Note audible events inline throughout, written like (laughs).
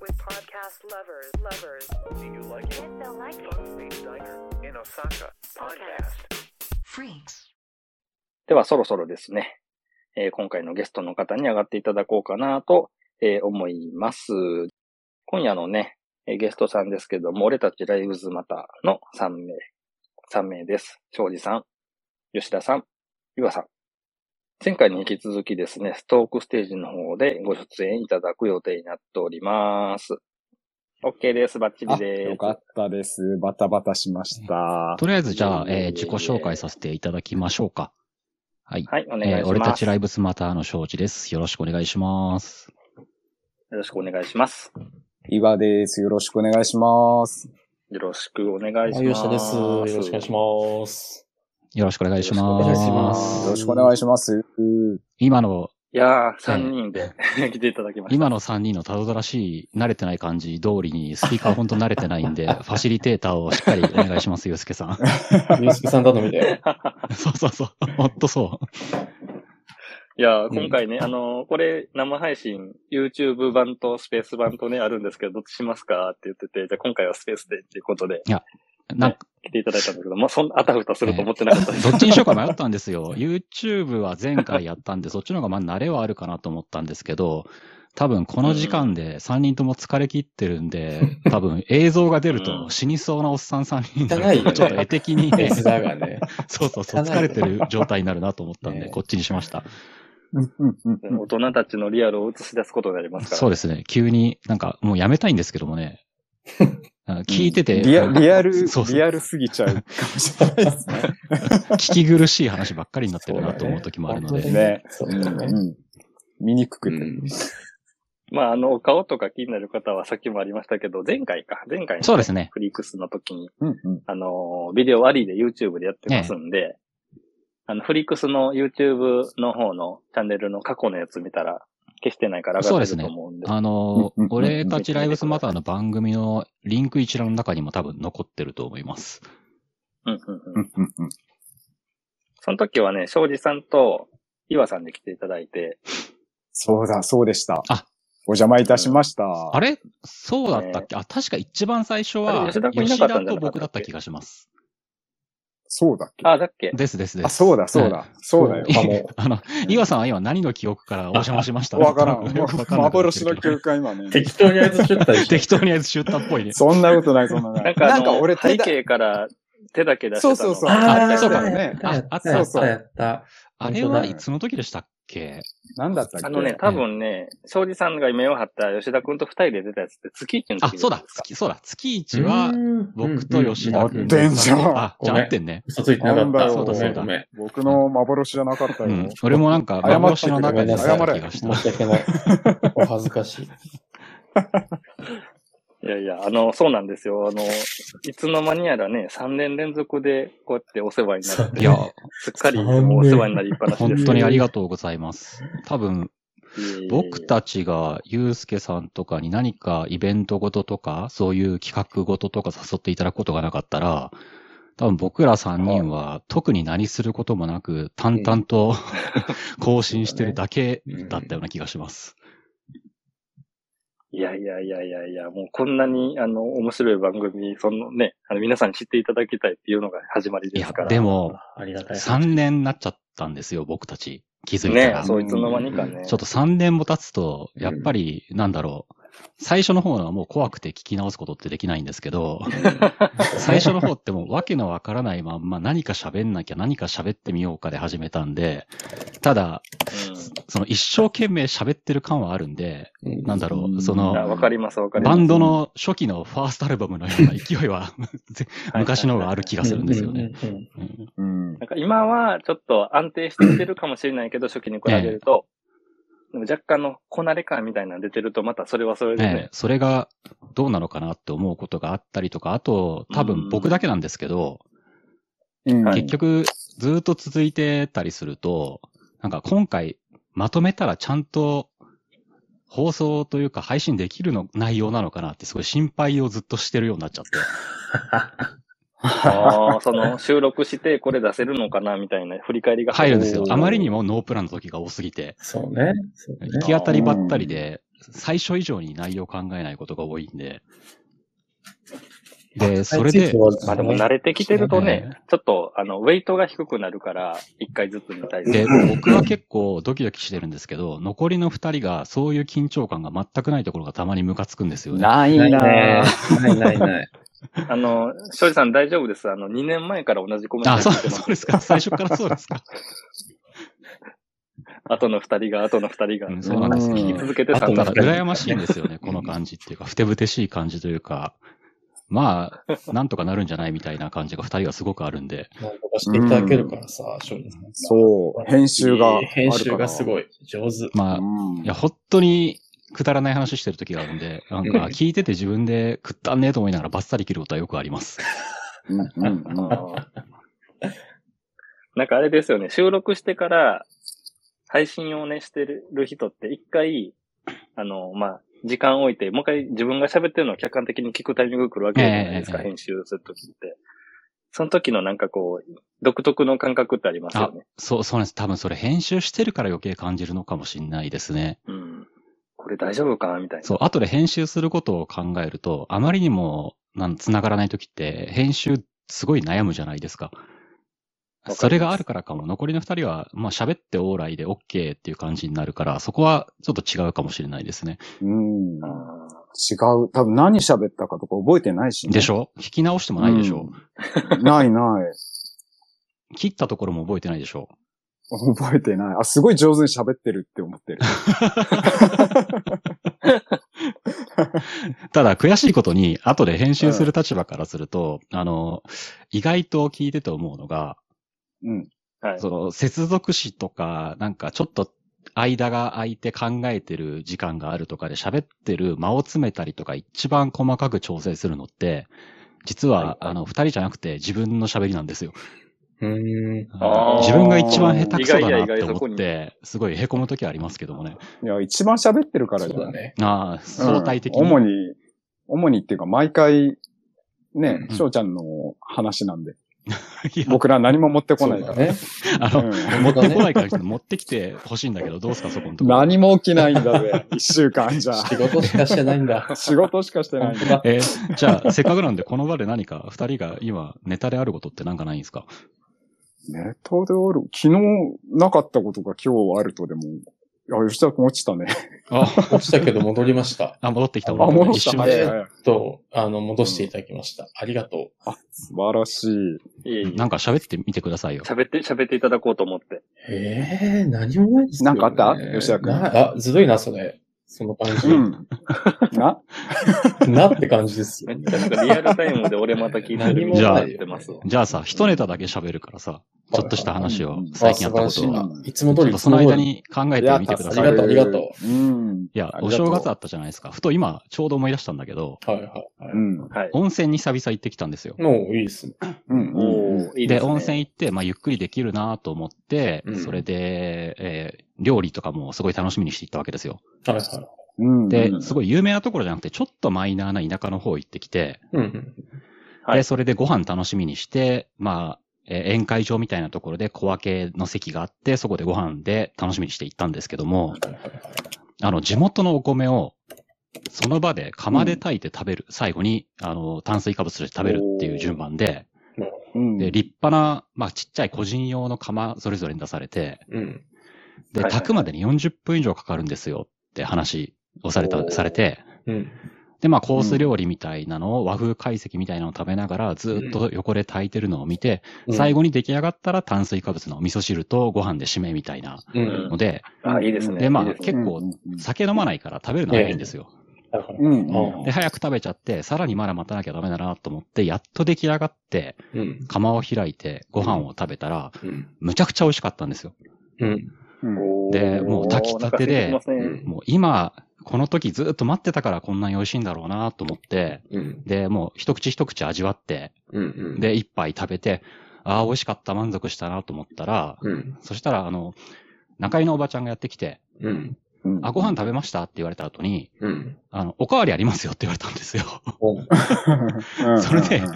with podcast lovers, lovers. Do you like it? Yes, like it. Space Diner in Osaka podcast. Freaks. ではそろそろですね、えー今回のゲストの方に上がっていただこうかなと、えー思います。今夜のね、えーゲストさんですけども、俺たちライブズマターの3名、3名です。庄司さん、吉田さん、岩さん。前回に引き続きですね、ストークステージの方でご出演いただく予定になっております。OK です。バッチリあ、です。よかったです。バタバタしました。とりあえずじゃあ、いえー自己紹介させていただきましょうか。はい。はい、お願いします。えー俺たちライブスマターの庄司です。よろしくお願いします。よろしくお願いします。岩です。よろしくお願いします。よろしくお願いしあ、ます。吉田です。よろしくお願いします。よろしくお願いします。よろしくお願いしますよろしくお願いします。今の、いやー、3人で (laughs) 来ていただきました。今の3人のたどたらしい、慣れてない感じ通りに、スピーカーほんと慣れてないんで、(laughs) ファシリテーターをしっかりお願いします、ゆうすけさん。ゆうすけさん頼みだよ。(laughs) そうそうそう。ほんとそう。いやー、今回ね、あのーこれ生配信、YouTube 版とスペース版とね、あるんですけど、どっちしますかって言ってて、じゃあ今回はスペースでっていうことでなんか、来ていただいたんだけど、まあ、そんなあたふたすると思ってなかったです。どっちにしようか迷ったんですよ。(laughs) YouTube は前回やったんで、そっちの方がまあ慣れはあるかなと思ったんですけど、多分この時間で3人とも疲れ切ってるんで、(laughs) 多分映像が出るうんと死にそうなおっさん3人汚いよねちょっと絵的にね、ね。そ (laughs) うそうそう、疲れてる状態になるなと思ったんで、ねこっちにしました。大人たちのリアルを映し出すことになりますから。そうですね。急になんかもうやめたいんですけどもね。聞いてて、リアリアル、そうそうリアルすぎちゃうかもしれないですね。聞き苦しい話ばっかりになってるなと思う時もあるので。そうだね。見にくくて。うんまあ、あの、お顔とか気になる方はさっきもありましたけど、前回か、前回のそうですね。フリークスの時に、うんうん。あの、ビデオありで YouTube でやってますんで、あの、フリックスの YouTube の方のチャンネルの過去のやつ見たら、消してないから上がってると思うんで。あのうんうん、俺たちライブスマターの番組のリンク一覧の中にも多分残ってると思います。うんうんううんんうんうんその時はね、庄司さんと岩さんで来ていただいて、そうだ、そうでした。あお邪魔いたしました。あれ？そうだったっけ？あ、確か一番最初は、吉田と僕だった気がします。そうだっけ？あ、だっけ？ですですです。あ、そうだ、そうだ。そうだよ。かも。(laughs) あの、岩さんは今何の記憶からお邪魔しました？わからん。幻の記憶が今ね。適当にあいつしゅったりして。適当にあいつシュッターっぽいね。そんなことない、そんなな。ないんか俺手背だ、景から手だけ出してたのそうそうそうああそうかねあやった、あやった、そうそうやった。あれはいつの時でしたっけ？なんだったっけ？あのね、多分ね、庄司さんが目を張った吉田くんと二人で出たやつって月一の時、あそうだ、月、そうだ、月一は、僕と吉田君うんうん合ってんじゃんあ、じゃあ合ってんね。嘘ついてなかった。なんだそうだ。僕の幻じゃなかったよ。うん。俺もなんか、幻の中にいたごめんなさい気がした。申し訳ない。(laughs) お恥ずかしい。いやいや、あの、そうなんですよ。あの、いつの間にやらね、3年連続でこうやってお世話になって、いや、すっかりもうお世話になりっぱなしです。本当にありがとうございます。多分、僕たちが、ゆうすけさんとかに何かイベントごととか、そういう企画ごととか誘っていただくことがなかったら、多分僕ら3人は特に何することもなく、淡々と (laughs) 更新してるだけだったような気がします。いやいやいやいやいや、もうこんなに、あの、面白い番組、そのね、あの、皆さんに知っていただきたいっていうのが始まりいやですから。、でも、ありがたい。3年になっちゃったんですよ、僕たち。気づいたら。ね、そういつの間にかね。ちょっと3年も経つと、やっぱり、なんだろう。最初の方のはもう怖くて聞き直すことってできないんですけど、最初の方ってもうわけのわからないまんま何か喋んなきゃ何か喋ってみようかで始めたんで、ただ、その一生懸命喋ってる感はあるんで、うんなんだろう、その、わかります、わかります。バンドの初期のファーストアルバムのような勢いはぜ昔の方がある気がするんですよね。今はちょっと安定してきてるかもしれないけど、初期に比べると、若干のこなれ感みたいなの出てると、またそれはそれでね。ね、それがどうなのかなって思うことがあったりとか、あと、多分僕だけなんですけど、うん。はい結局、ずっと続いてたりすると、なんか今回、まとめたらちゃんと放送というか配信できるの内容なのかなってすごい心配をずっとしてるようになっちゃって。(laughs) ああ、その収録してこれ出せるのかなみたいな振り返りが入るんですよあまりにもノープランの時が多すぎて、そうね。そうね行き当たりばったりで、最初以上に内容考えないことが多いんで。で、それで、まあでも慣れてきてるとねね、ちょっと、あの、ウェイトが低くなるから、一回ずつに対して。で、僕は結構ドキドキしてるんですけど、残りの二人がそういう緊張感が全くないところがたまにムカつくんですよね。ないないなね。(laughs) ないないない。あの、庄司さん大丈夫です。あの、2年前から同じコメントあ、そう、言ってます。そうですか。最初からそうですか。(laughs) 後の二人が、後の二人が。うんそうなんですようん引き続けてただ、羨ましいんですよね、この感じっていうか、ふてぶてしい感じというか、まあ、なんとかなるんじゃないみたいな感じが二人はすごくあるんで、なんとかしていただけるからさ、正直そう、編集が。編集がすごい上手。まあ、うんいや、本当にくだらない話してる時があるんで、なんうんか聞いてて自分で食ったんねえと思いながらバッサリ切ることはよくあります。なんかあれですよね、収録してから、配信をね、してる人って一回、あの、まあ、時間置いて、もう一回自分が喋ってるのを客観的に聞くタイミングが来るわけじゃないですか、ええ編集するときって。その時のなんかこう、独特の感覚ってありますよね。そう、そうなんです。多分それ編集してるから余計感じるのかもしれないですね。うん。これ大丈夫かなみたいな。そう、後で編集することを考えると、あまりにも、なん、繋がらない時って、編集すごい悩むじゃないですか。それがあるからかも。残りの二人は、まあ喋ってオーライで OK っていう感じになるから、そこはちょっと違うかもしれないですね。うん。あ違う。多分何喋ったかとか覚えてないしね。でしょ？聞き直してもないでしょ、うんないない。(laughs) 切ったところも覚えてないでしょ？覚えてない。あ、すごい上手に喋ってるって思ってる。(laughs) ただ悔しいことに、後で編集する立場からすると、あの、意外と聞いてて思うのが、うん。ーはい。その、接続詞とか、なんかちょっと間が空いて考えてる時間があるとかで喋ってる間を詰めたりとか一番細かく調整するのって、実は、はいあの、二人じゃなくて自分の喋りなんですよ。うーん。自分が一番下手くそだなって思って、すごい凹む時はありますけどもね。いや、一番喋ってるからじゃないそうだね。ああ、相対的に。うん主に、主にっていうか、毎回、ね、うん翔ちゃんの話なんで。(laughs) 僕ら何も持ってこないから。ね。あの、うん持ってこないから持ってきてほしいんだけど、どうすかそこのところ。何も起きないんだぜ。(laughs) 一週間じゃ。仕事しかしてないんだ。仕事しかしてないんだ。えーじゃあ、せっかくなんで、この場で何か、二人が今、ネタであることってなんかないんですか？ネットである。昨日なかったことが今日あるとでも、あ、吉田君落ちたね。あ、落ちたけど戻りました。(laughs) あ戻ってきた。あ、戻った。一瞬で。はいはいはいと、あの、戻していただきました。ありがと素晴らしい。いえいえ。なんか喋ってみてくださいよ。喋って、喋っていただこうと思って。う。ええー、何もないですよ、ね。なんかあった？吉田君なあ、ずるいな、それ。その感じ。うん。な？(laughs) なって感じですよめっ。ちゃなんかリアルタイムで俺また聞いてるみたいになってますわ。じゃあさ、一ネタだけ喋るからさ、ちょっとした話をうん、最近あったことを、いつも通り、ちょっとその間に考えてみてください。ありがとうありがとう。うん。いや、お正月あったじゃないですか。ふと今、ちょうど思い出したんだけど、はいはいはい。うん。はい。温泉に久々行ってきたんですよ。もういいですね。うん。おーいいで、ですね。温泉行って、まあ、ゆっくりできるなと思って、うんそれで、えー料理とかもすごい楽しみにして行ったわけですよ。はいはい。うん。でう、んすごい有名なところじゃなくて、ちょっとマイナーな田舎の方行ってきて、うんうん。はいで、それでご飯楽しみにして、まあ、えー宴会場みたいなところで小分けの席があって、そこでご飯で楽しみにして行ったんですけども。あの、地元のお米を、その場で釜で炊いて食べる、最後に、あの、炭水化物として食べるっていう順番で、うん。で、立派な、まあ、ちっちゃい個人用の釜それぞれに出されて、うん。で、はいはいはい炊くまでに40分以上かかるんですよって話をされた、されて、うん。で、まあ、コース料理みたいなのを、和風懐石みたいなのを食べながら、ずっと横で炊いてるのを見て、最後に出来上がったら炭水化物の味噌汁とご飯で締めみたいなうん。ので、あ、いいですね。でまあいいですね結構うんうん酒飲まないから食べるの早いんですよ。はいはいうんうんで、早く食べちゃって、さらにまだ待たなきゃダメだなと思って、やっと出来上がって、うん。釜を開いてご飯を食べたら、うん。むちゃくちゃ美味しかったんですよ。うん。でもう炊きたてでもう今、この時ずっと待ってたからこんなに美味しいんだろうなと思って、うん。で、もう一口一口味わって、うん。で、一杯食べて、ああ、美味しかった、満足したなと思ったら、うん。そしたら、あの、中井のおばちゃんがやってきて、うん。うん。あ、ご飯食べましたって言われた後に、うん。あの、おかわりありますよって言われたんですよ。(laughs) それでうんうん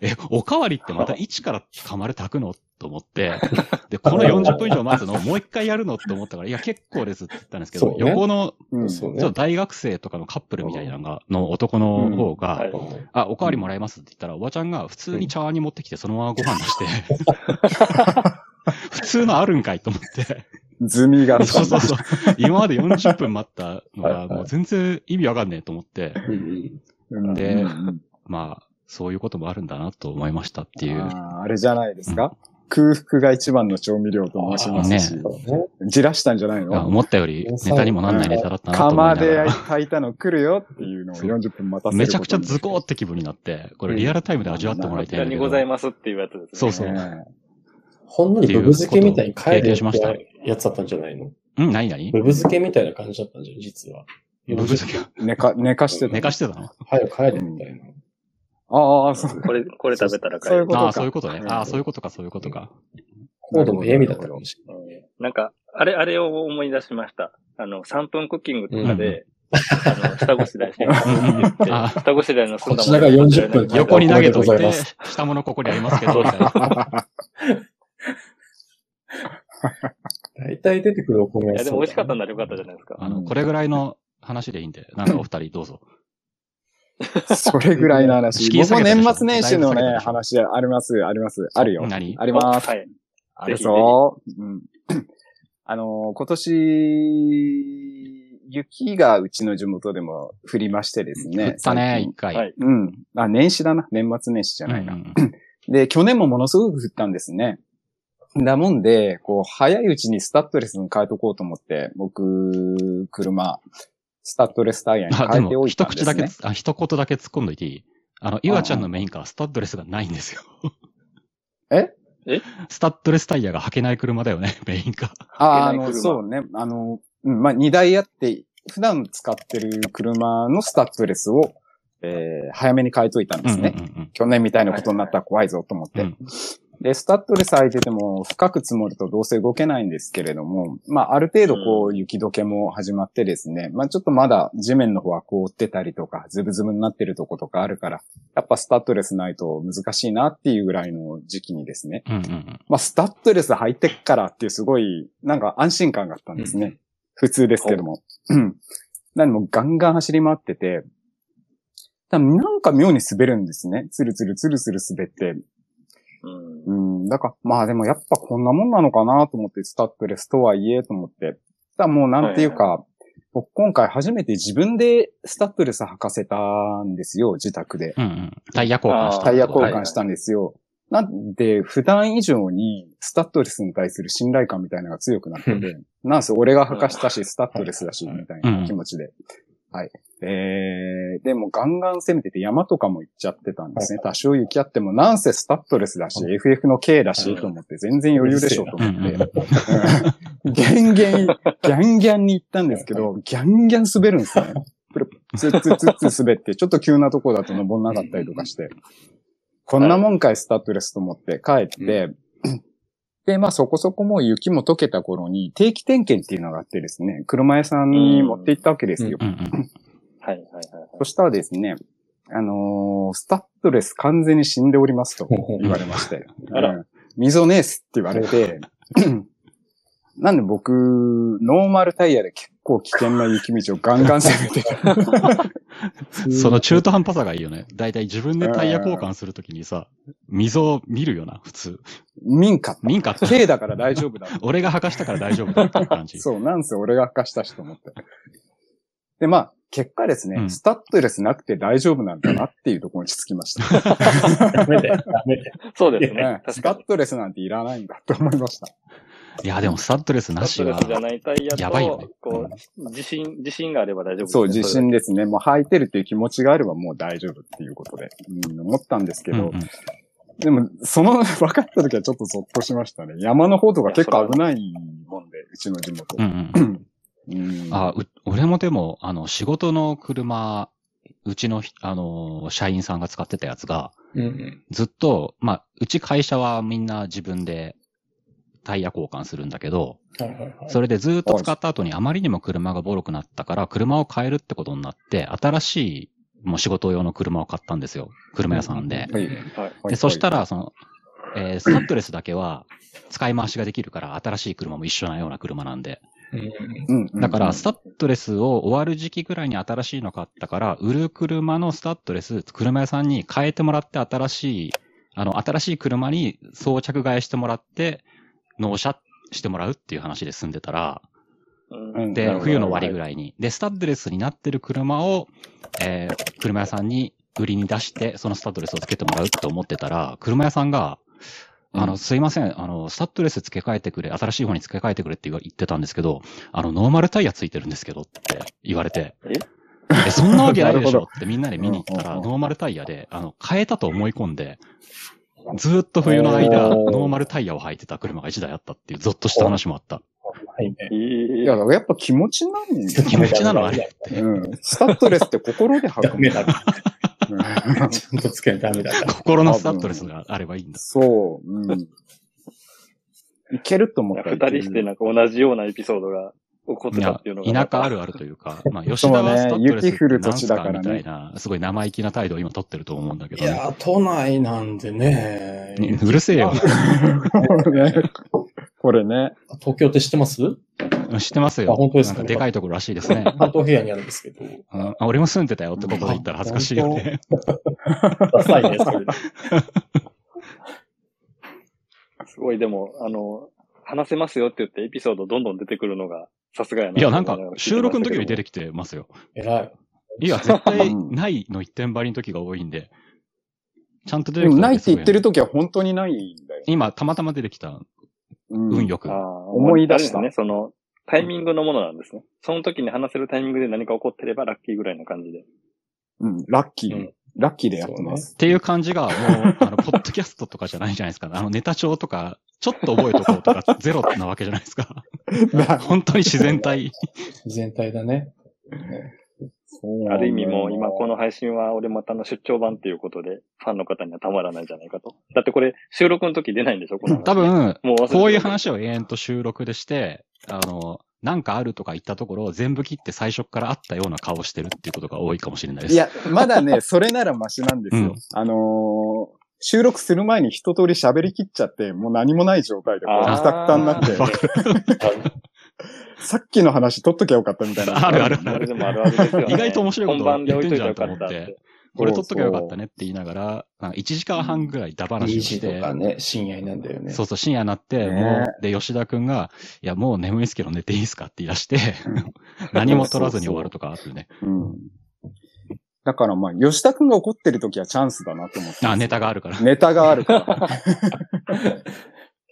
え、おかわりってまた一から釜で炊くの？と思って、(laughs) で、この40分以上待つの？をもう一回やるの？って思ったから、いや、結構ですって言ったんですけど、ね。横の、うちょっと。大学生とかのカップルみたいなのが、の男の方が、はい。あ、おかわりもらえますって言ったら、おばちゃんが普通に茶碗に持ってきて、そのままご飯出して、(laughs) 普通のあるんかいと思って。ズミがそうそうそう。(laughs) 今まで40分待ったのが、もう全然意味わかんねえと思って、うんうんでうんうんまあ、そういうこともあるんだなと思いましたっていう。あーあれじゃないですか、空腹が一番の調味料と申しますし、ね。じらしたんじゃないの？思ったよりネタにもなんないネタだったなと思い釜でながら。炊いたの来るよっていうのをそう40分待たせるめちゃくちゃズこコーって気分になって、これリアルタイムで味わってもらいたい。ございますっていうやつですね。そうそうねほんのりブブ漬けみたいに帰る経験しました。やつだったんじゃないの？うん、何何？ブブ漬けみたいな感じだったんじゃん、実は。ブブ漬け寝か、寝かしてた。寝かしてたの？早く帰れみたいな。ああ、そう。これ、これ食べたら帰る。そういうことか。ああ、そういうことね。ああ、そういうことか、そういうことか。コードもええみだったかもしれない。うん。なんか、あれ、あれを思い出しました。あの、3分クッキングとかで、あの、下ごしらえして下ごしらえのこちらが40分。横に投げといて下物ここにありますけど、みたいな。(laughs) (laughs) 大体出てくるお米いや、でも美味しかったんならよかったじゃないですか。あの、これぐらいの話でいいんで、なんかお二人どうぞ。(laughs) それぐらいの話。僕も年末年始のね、話あります、あります。あるよ。何？あります。はい。あるぞ。うん。あのー、今年、雪がうちの地元でも降りましてですね。振ったね、一回。はいうん。あ、年始だな。年末年始じゃないな。うんで、去年もものすごく降ったんですね。だもんで、こう、早いうちにスタッドレスに変えとこうと思って、僕、車、スタッドレスタイヤに変えておいた一口だけんですね。、あ、一言だけ突っ込んどいていい？あの、岩ちゃんのメインカー、スタッドレスがないんですよ。え？スタッドレスタイヤが履けない車だよね、(laughs) メインカー。あ、あの、そうね。あの、うん、まあ、荷台あって、普段使ってる車のスタッドレスを、えー、早めに変えといたんですね。うんうんうん去年みたいなことになったら怖いぞと思って。うんで、スタッドレス履いてても深く積もるとどうせ動けないんですけれども、まあ、ある程度こう、雪解けも始まってですね、まあ、ちょっとまだ地面の方は凍ってたりとか、ズブズブになってるとことかあるから、やっぱスタッドレスないと難しいなっていうぐらいの時期にですね、うんうんうん。まあ、スタッドレス履いてっからっていうすごい、なんか安心感があったんですね。普通ですけども。うん。なんでもうガンガン走り回ってて、なんか妙に滑るんですね。ツルツルツルツル滑って。うん。うん。だから、まあでもやっぱこんなもんなのかなと思って、スタッドレスとはいえと思って。ただもうなんていうか、僕今回初めて自分でスタッドレス履かせたんですよ、自宅で。うんうん。タイヤ交換した。タイヤ交換したんですよ。なんで、普段以上にスタッドレスに対する信頼感みたいなのが強くなってて、(laughs) なんせ俺が履かしたし、スタッドレスだし、みたいな気持ちで。はい。えー、でもガンガン攻めてて山とかも行っちゃってたんですね。多少雪あっても、なんせスタッドレスだし、FF の K だし、と思って、全然余裕でしょ、と思って。うん (laughs) ギャンギャン、ギャンギャンに行ったんですけど、ギャンギャン滑るんですね。ツッツッツッツ滑って、ちょっと急なとこだと登んなかったりとかして。こんなもんかい、スタッドレスと思って帰って、で、まあそこそこもう雪も溶けた頃に定期点検っていうのがあってですね、車屋さんに持って行ったわけですよ。はいはいはいはい。そしたらですね、あのースタッドレス完全に死んでおりますと言われまして。あらうん溝ねえっすって言われて、なんで僕、ノーマルタイヤで結構危険な雪道をガンガン攻めて、(laughs) その中途半端さがいいよね。だいたい自分でタイヤ交換するときにさ、溝を見るよな、普通。民家。民家って、K だから大丈夫だ。(laughs) 俺が履かしたから大丈夫だっていう感じ。そう、なんせ俺が貸したしと思って。で、まあ、結果ですね、うんスタッドレスなくて大丈夫なんだなっていうところに落ち着きました。ダメだよ、ダメだよ。そうですねね。スタ。ッドレスなんていらないんだと思いました。いや、でもスタッドレスなしはスタッドレス、じゃないタイヤと、やばいよねこう、自信、自信があれば大丈夫ねそう、自信で。ですね。もう履いてるっていう気持ちがあればもう大丈夫っていうことで、うん、思ったんですけど、うんうんでも、その、分かった時はちょっとゾッとしましたね。山の方とか結構危ないもんで、うちの地元。うんうん。うんあ、う、俺もでも、あの、仕事の車、うちのひ、あの、社員さんが使ってたやつが、うんうん。ずっと、まあ、うち会社はみんな自分でタイヤ交換するんだけど、はいはいはい。それでずっと使った後にあまりにも車がボロくなったから、車を変えるってことになって、新しい、もう仕事用の車を買ったんですよ。車屋さんで。はい。はい。で、そしたら、その、えースタッドレスだけは使い回しができるから、新しい車も一緒なような車なんで。だから、スタタッドレスを終わる時期ぐらいに新しいの買ったから、売る車のスタッドレス、車屋さんに変えてもらって新しい、あの、新しい車に装着替えしてもらって、納車してもらうっていう話で済んでたら、うん。で、冬の終わりぐらいに。で、スタッドレスになってる車を、えー車屋さんに売りに出して、そのスタッドレスをつけてもらうって思ってたら、車屋さんが、あの、うんすいません、あの、スタッドレス付け替えてくれ、新しい方に付け替えてくれって言ってたんですけど、あの、ノーマルタイヤついてるんですけどって言われて、え？え、そんなわけないでしょ (laughs) ってみんなで見に行ったら、ノーマルタイヤで、あの、変えたと思い込んで、ずーっと冬の間、ノーマルタイヤを履いてた車が1台あったっていう、ゾッとした話もあった。はいね。いいや、やっぱ気持ちなんです気持ちなのあれって。うん。スタッドレスって心で履く。ダメだ。うんちゃんとつけないとダメだから。心のスタッドレスがあればいいんだ。そう。うん。いけると思った二人してなんか同じようなエピソードが起こってたっていうのが。田舎あるあるというか、まあ、吉田はスタッドレス降る土何すか地だからねみたいな、すごい生意気な態度を今取ってると思うんだけど、ね。いや、都内なんでね。ねうるせえよ。こ (laughs) れね。これね。東京って知ってます？知ってますよ。あ本当ですか？なんかでかいところらしいですね。(laughs) 関東平野にあるんですけど。うんあ俺も住んでたよってことで言ったら恥ずかしいよね。ダサいね、それ。すごい、でも、あの、話せますよって言ってエピソードどんどん出てくるのが、さすがやな。いや、なんか収録の時より出てきてますよ。偉い。いや、絶対ないの一点張りの時が多いんで。ちゃんと出てきたないって言ってると。時は本当にないんだよ。今、たまたま出てきたうん運よく。思い出したね、その、タイミングのものなんですね。その時に話せるタイミングで何か起こってればラッキーぐらいな感じで。うん。ラッキー。うんラッキーでやってます。っていう感じが、もう、あの、ポッドキャストとかじゃないじゃないですか。(laughs) あの、ネタ帳とか、ちょっと覚えとこうとか、ゼロなわけじゃないですか。(laughs) 本当に自然体。全体だね。ある意味もう今この配信は俺またの出張版っていうことで、ファンの方にはたまらないんじゃないかと。だってこれ収録の時出ないんでしょ？この話多分、もうこういう話を永遠と収録でして、あの、なんかあるとか言ったところを全部切って最初からあったような顔してるっていうことが多いかもしれないです。いや、まだね、(laughs) それならマシなんですよ。うんあのー収録する前に一通り喋り切っちゃって、もう何もない状態で、こう、くたくたになって、さっきの話取っときゃよかったみたいな。あるあるあるあるですよね。意外と面白いこと本番で置いといたらよ言ってんじゃんと思って。これ撮っとけばよかったねって言いながら、なんか1時間半ぐらいダ話2をして、時とかね、深夜になんだよね。そうそう、深夜になって、ねもう、で、吉田くんが、いや、もう眠いですけど寝ていいですかって言い出して、(laughs) 何も取らずに終わるとかあってね。うん。だからまあ、吉田くんが怒ってる時はチャンスだなと思って。あ、ネタがあるから。ネタがあるから。(laughs)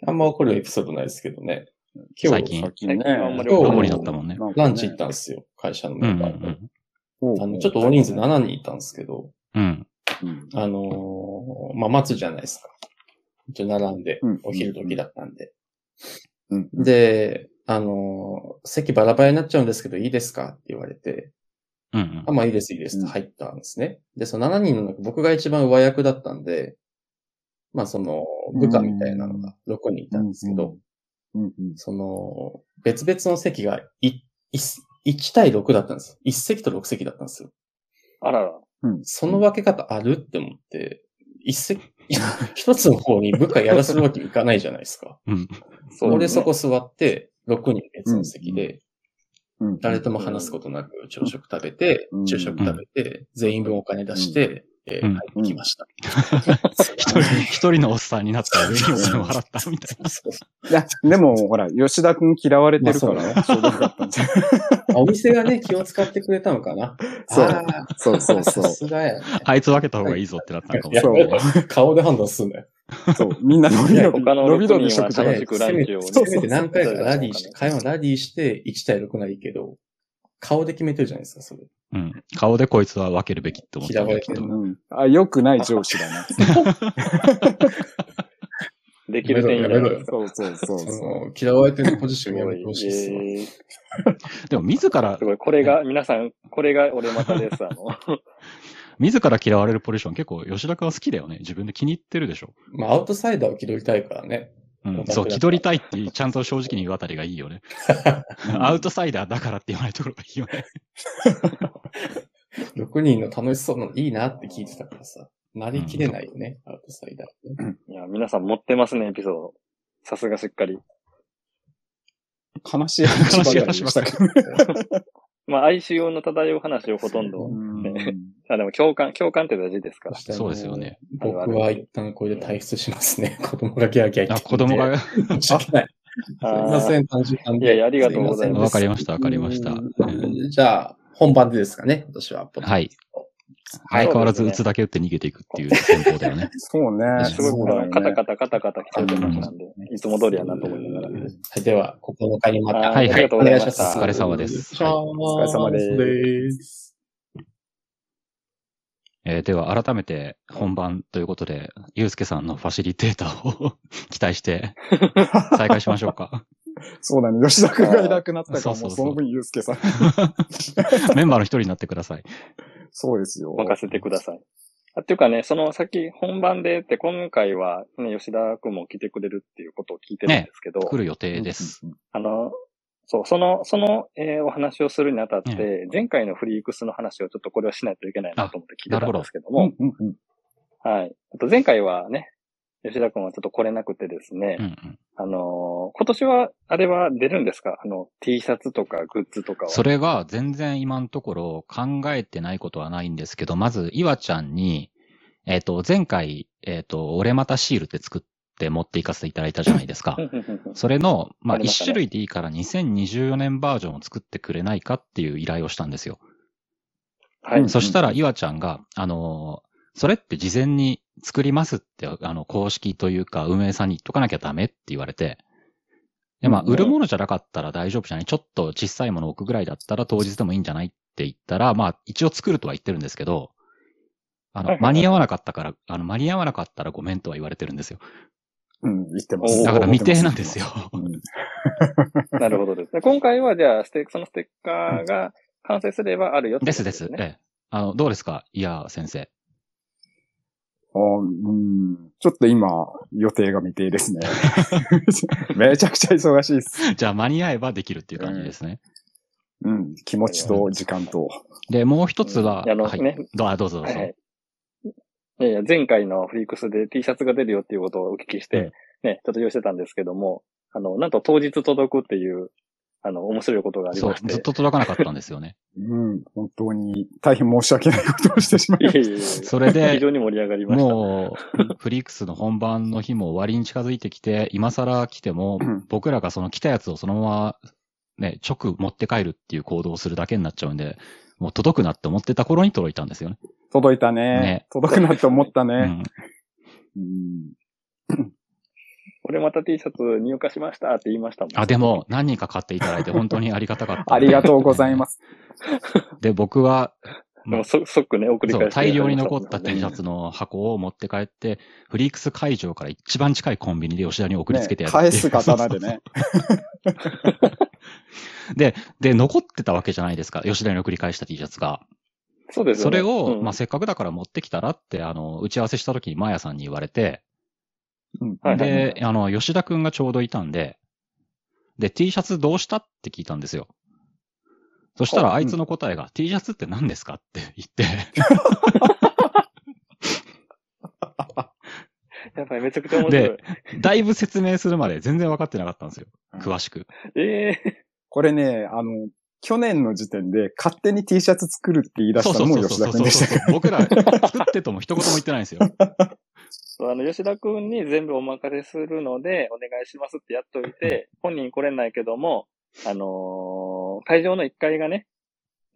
あんま怒るエピソードないですけどね。今日、最近最近ね。あんまり今日青森だったもんね。ランチ行ったんですよ。会社のうんうんメンバーと。うんあの、ちょっと大人数7人いたんですけど、うん。うんあのーまあ、待つじゃないですか。一応並んでうん、お昼時だったんで。うん。で、あのー席バラバラになっちゃうんですけど、いいですかって言われて、うんうんあ、まあいいです、いいですって入ったんですね。で、その7人の中、僕が一番上役だったんで、まあその、部下みたいなのが6人いたんですけど、うんうん。その、別々の席がいい1対6だったんです。1席と6席だったんですよ。あらら。その分け方あるって思って、一席、(laughs) 一つの方に部下やらせるわけにいかないじゃないですか。うん。俺そこ座って、6人別の席で、うん。誰とも話すことなく朝食食べてう、ん昼食食べて、全員分お金出して、えーうん帰ってきました。(laughs) 一人、一人のおっさんになったら上にお金を払ったみたいな。そういや、でも、ほら、吉田くん嫌われてるから、まあちょうどよかったんじゃお店がね、気を使ってくれたのかな？そうそうそうそうさすがやね。あいつ分けた方がいいぞってなったのかもしれない。顔で判断すんなよ。そう。みんな伸び伸び、他の伸び伸び6人は食事が楽しくランチをね。せめて何回かラディして、会話ラディして1対6ならいいけど、顔で決めてるじゃないですか、それ。うん。顔でこいつは分けるべきって思ったんだきっと。うん。あ、良くない上司だな。(laughs) できる点じゃないですか。そうそうそうそその嫌われてるポジションやめ。てほしいっすわ。えーでも自らす、ごい。これが、皆さん、これが俺またです。あの、自ら嫌われるポジション結構吉田君は好きだよね。自分で気に入ってるでしょ。まあ、アウトサイダーを気取りたいからね。うん、そう、気取りたいってちゃんと正直に言うあたりがいいよね。(laughs) アウトサイダーだからって言わないところがいいよね。(laughs) 6人の楽しそうなのいいなって聞いてたからさ。なりきれないよね、アウトサイダーね。いや、皆さん持ってますね、エピソード。さすがしっかり。悲しい話ばかりでしたけど。(laughs) まあ、哀愁の漂う話をほとんど。ねあ、でも共感、共感って大事ですから。そうですよね。僕は一旦これで退出しますね。(laughs) 子供がギャーギャー言あ、って子供が、申し訳ない。すいません、短時間で。いやいやありがとうございますわかりました、わかりました。うんじゃあ、本番でですかね、私は。はい。はい相変わらず打つだけ打って逃げていくっていう戦法だよね。(laughs) そうね。すごく、そうだよねカタカタカタカタ来ちゃってましたんで、いつも通りやなと思いながら。はい、では、9日にまた。はいはいありがとうございましたお願いしますお疲れ様ですはいお疲れ様ですす。えーでは改めて本番ということで、ゆうすけさんのファシリテーターを (laughs) 期待して再開しましょうか。そうだね。吉田くんがいなくなったから、そうそうそうもうその分ゆうすけさん。(laughs) メンバーの一人になってください。そうですよ。任せてください。あ、っていうかね、その先本番でって今回はね、吉田くんも来てくれるっていうことを聞いてるんですけど、来る予定です。あの、そう、その、その、えーお話をするにあたって、え前回のフリークスの話をちょっとこれはしないといけないなと思って聞いてたんですけどうも、んうんうん。はい。あと前回はね、吉田くんはちょっと来れなくてですね、うんうんあのー今年は、あれは出るんですか？あの、T シャツとかグッズとかは。それが全然今のところ考えてないことはないんですけど、まず、岩ちゃんに、えっ、と、前回、えっ、と、俺またシールって作って持っていかせていただいたじゃないですか。それの、まあ、一ありましたね。種類でいいから2024年バージョンを作ってくれないかっていう依頼をしたんですよ。はい。うん。そしたら、岩ちゃんが、あのーそれって事前に作りますって、あの、公式というか、運営さんに言っとかなきゃダメって言われて、で、まあ、うん売るものじゃなかったら大丈夫じゃない？ちょっと小さいものを置くぐらいだったら当日でもいいんじゃない？って言ったら、まあ、一応作るとは言ってるんですけど、あの間に合わなかったから、あの、間に合わなかったらごめんとは言われてるんですよ。うん、言ってます。だから未定なんですよ。うんなるほどです。で今回はじゃあ、ステそのステッカーが完成すればあるよってことですです。ね。ええ。あの、どうですか？いや、先生。あうん、ちょっと今、予定が未定ですね。(laughs) めちゃくちゃ忙しいです。じゃあ、間に合えばできるっていう感じですね。うん、気持ちと時間と。で、もう一つは、あのはい。ね、どうどうぞどうぞ。はいはい。いやいや、前回のフリークスで T シャツが出るよっていうことをお聞きして、うんね、ちょっと用意してたんですけども、あの、なんと当日届くっていう、あの、面白いことがありそう、まして。ずっと届かなかったんですよね。うん、本当に大変申し訳ないことをしてしまいましいえいえいえそれで非常に盛り上がりました。もう、フリークスの本番の日も終わりに近づいてきて、今更来てもうん、僕らがその来たやつをそのまま、ね、直持って帰るっていう行動をするだけになっちゃうんで、もう届くなって思ってた頃に届いたんですよね。た。届いたね。ね届くなって思ったね。うん。うんこれまた T シャツ入荷しましたって言いましたもん。あ、でも、何人か買っていただいて本当にありがたかった。ありがとうございます。(laughs) で、僕は、でもそ即ね、送りそう、返して大量に残ったね T シャツの箱を持って帰って、フリークス会場から一番近いコンビニで吉田に送りつけてやるっていう返す刀でね。(laughs) で、で、残ってたわけじゃないですか。吉田に送り返した T シャツが。そうですよね。それを、うんまあ、せっかくだから持ってきたらって、あの、打ち合わせした時にマヤさんに言われて、うんはいはいはいで、あの、吉田くんがちょうどいたんで、で、T シャツどうしたって聞いたんですよ。そしたらあいつの答えが、T シャツって何ですかって言って、(laughs) やばい、めちゃくちゃ面白いで。だいぶ説明するまで全然分かってなかったんですよ。詳しく。ええこれね、あの、去年の時点で勝手に T シャツ作るって言い出したのも吉田くんでした。僕ら、作ってとも一言も言ってないんですよ。あの、吉田くんに全部お任せするので、お願いしますってやっといて、本人来れないけども、あのー会場の1階がね、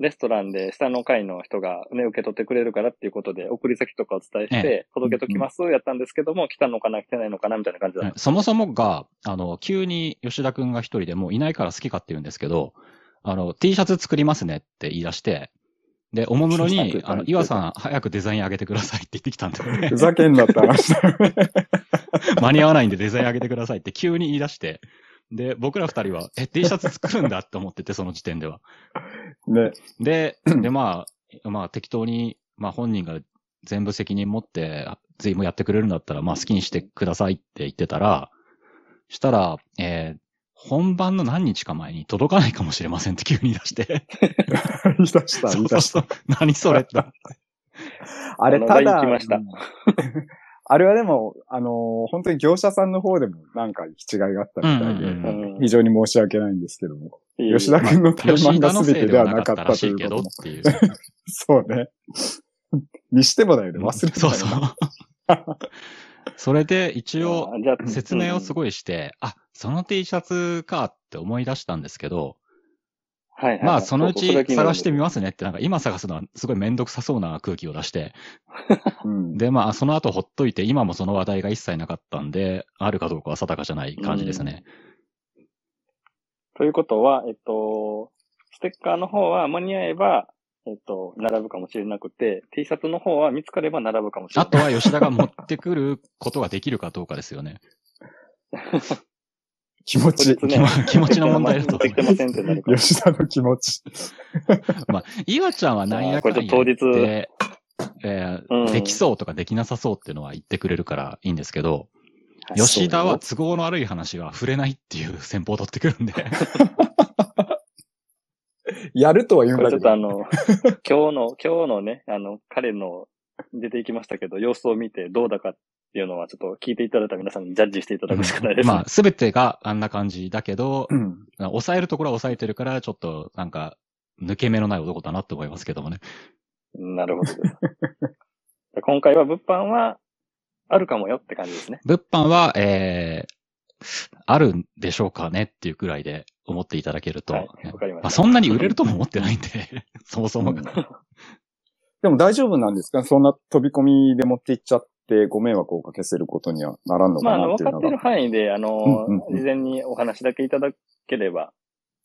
レストランで下の階の人がね、受け取ってくれるからっていうことで、送り先とかお伝えして、届けときます、やったんですけども、来たのかな、来てないのかな、みたいな感じだった。そもそもが、あの、急に吉田くんが一人でもういないから好きかって言うんですけど、あの、T シャツ作りますねって言い出して、で、おもむろにツ、あの、岩さん早くデザイン上げてくださいって言ってきたんだよねふ。ざけんなって話だよね。(laughs) 間に合わないんでデザイン上げてくださいって急に言い出して、で、僕ら二人は、え、T シャツ作るんだって思ってて、その時点では。ね。で、で、まあ、まあ適当に、まあ本人が全部責任持って、全部やってくれるんだったら、まあ好きにしてくださいって言ってたら、したら、えー本番の何日か前に届かないかもしれませんって急に出して。出した、出した？そうそう何それって。あれ、ただ、来ましたうんあれはでも、あのー本当に業者さんの方でもなんか違いがあったみたいで、うんうんうん非常に申し訳ないんですけども、いい吉田君の怠慢が全てではなかったたらしいけということも。どっていう。そうね。にしてもだよね、忘れてたそうよな。そう。(laughs) それで一応、説明をすい。ごいして、あ、その T シャツかって思い出したんですけど、はいはいはいまあそのうち探してみまますねって、なんか今探すのはすごいめんどくさそうな空気を出して、(laughs) うんでまあその後ほっといて今もその話題が一切なかったんで、あるかどうかは定かじゃない感じですね。ということは、えっと、ステッカーの方は間に合えば、えっと、並ぶかもしれなくて、T シャツの方は見つかれば並ぶかもしれない。あとは吉田が持ってくることができるかどうかですよね。(laughs) 気持ち、ね気持ちの問題だと (laughs) できてませんってなるから。吉田の気持ち。(laughs) まあ、岩ちゃんはなんやかんや当日えーうんできそうとかできなさそうっていうのは言ってくれるからいいんですけど、はい吉田は都合の悪い話は触れないっていう戦法を取ってくるんで、(laughs) やるとは言うんこれだけど。ちょっとあの、今日の、今日のね、あの、彼の出ていきましたけど、様子を見てどうだかっていうのはちょっと聞いていただいた皆さんにジャッジしていただくしかないです、ね。まあ、すべてがあんな感じだけど、うん。抑えるところは抑えてるから、ちょっとなんか、抜け目のない男だなって思いますけどもね。なるほど。(laughs) 今回は物販はあるかもよって感じですね。物販は、えー、あるんでしょうかねっていうくらいで思っていただけると、はい、わかりままあ、した。そんなに売れるとも思ってないんで、(laughs) そもそもが。でも大丈夫なんですか？そんな飛び込みで持っていっちゃってご迷惑をかけせることにはならんのかなっていうのが。分かってる範囲で、あの、うんうんうん事前にお話だけいただければ、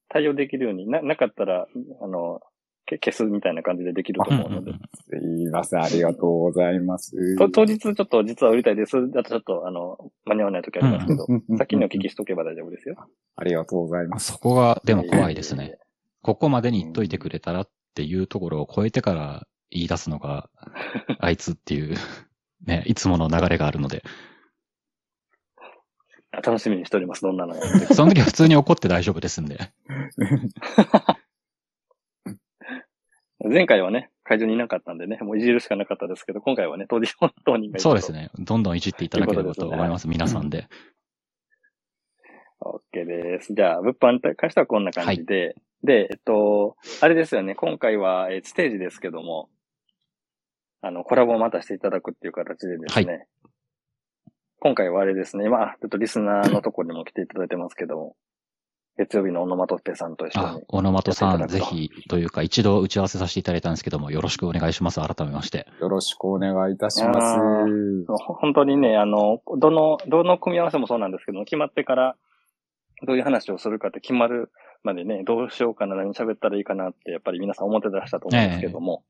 対応できるようにな、なかったら、あの、け消すみたいな感じでできると思うので。すいません、ありがとうございます。と当日ちょっと実は売りたいです。だとちょっと、あの、間に合わない時ありますけど、先にお聞きしとけば大丈夫ですよ。ありがとうございます。そこが、でも怖いですね。ここまでに言っといてくれたらっていうところを超えてから言い出すのが、あいつっていう、ね、いつもの流れがあるので、楽しみにしております。どんなのが。(laughs) その時は普通に怒って大丈夫ですんで。前回はね、会場にいなかったんでね、もういじるしかなかったですけど、今回はね、当日本当人がいるとそうです。ね。どんどんいじっていただければと思います。皆さんで。OK です。じゃあ、物販に関してはこんな感じで、で、えっと、あれですよね、今回は、えーステージですけども、あの、コラボをまたしていただくっていう形でですね、今回はあれですね、今、あちょっとリスナーのところにも来ていただいてますけども、月曜日のオノマトペさんと一緒あに。、オノマトさん、ぜひ、というか、一度打ち合わせさせていただいたんですけども、よろしくお願いします。改めまして。よろしくお願いいたします。本当にね、あの、どの、どの組み合わせもそうなんですけども、決まってから、どういう話をするかって決まるまでね、どうしようかな、何喋ったらいいかなって、やっぱり皆さん思ってらしたと思うんですけども、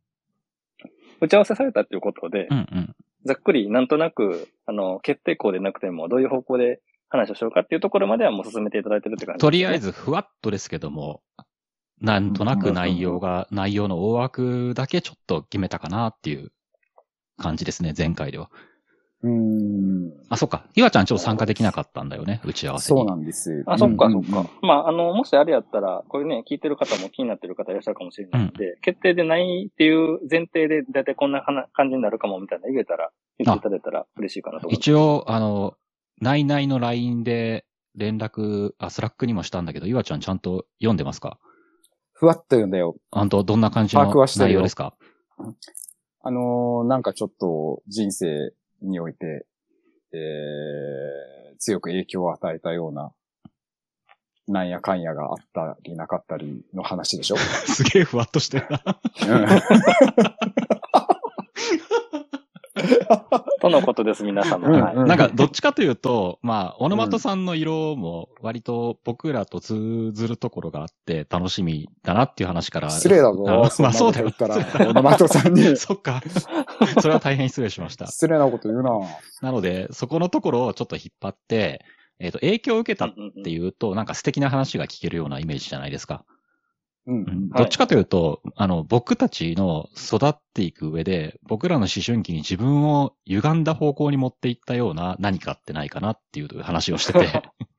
打ち合わせされたっていうことで、うんうん。ざっくりなんとなく、あの、決定校でなくても、どういう方向で話をしようかっていうところまではもう進めていただいてるって感じです、ね。とりあえず、ふわっとですけども、なんとなく内容が、内容の大枠だけちょっと決めたかなっていう感じですね、前回では。うーん。あ、そっか。岩ちゃんちょっと参加できなかったんだよね、打ち合わせに。そうなんです。あ、そっか、うんそっか。まあ、あの、もしあれやったら、これね、聞いてる方も気になってる方いらっしゃるかもしれないので、決定でないっていう前提で、だいたいこんな話感じになるかもみたいな言えたら、言っていただいたら嬉しいかなと思います。一応、あの、内々の LINE で連絡、あ、 Slack にもしたんだけど、岩ちゃんちゃんと読んでますか？ふわっと読んだよ。あんと、どんな感じの内容ですか？あのーなんかちょっと人生において、えー、強く影響を与えたような、なんやかんやがあったりなかったりの話でしょ、(laughs) すげえふわっとしてるな。とのことです、皆様。うんはい。うんなんか、どっちかというと、まあ、オノマトさんの色も割と僕らと通ずるところがあって楽しみだなっていう話から。失礼だぞ。あまあ、そうだよ。オノマトさんに (laughs) そっか。それは大変失礼しました。失礼なこと言うな。なので、そこのところをちょっと引っ張って、えっ、と、影響を受けたっっていうと、なんか素敵な話が聞けるようなイメージじゃないですか。うん。うん。どっちかというと、あの、僕たちの育っていく上で、僕らの思春期に自分を歪んだ方向に持っていったような何かってないかなっていう話をしてて、(laughs)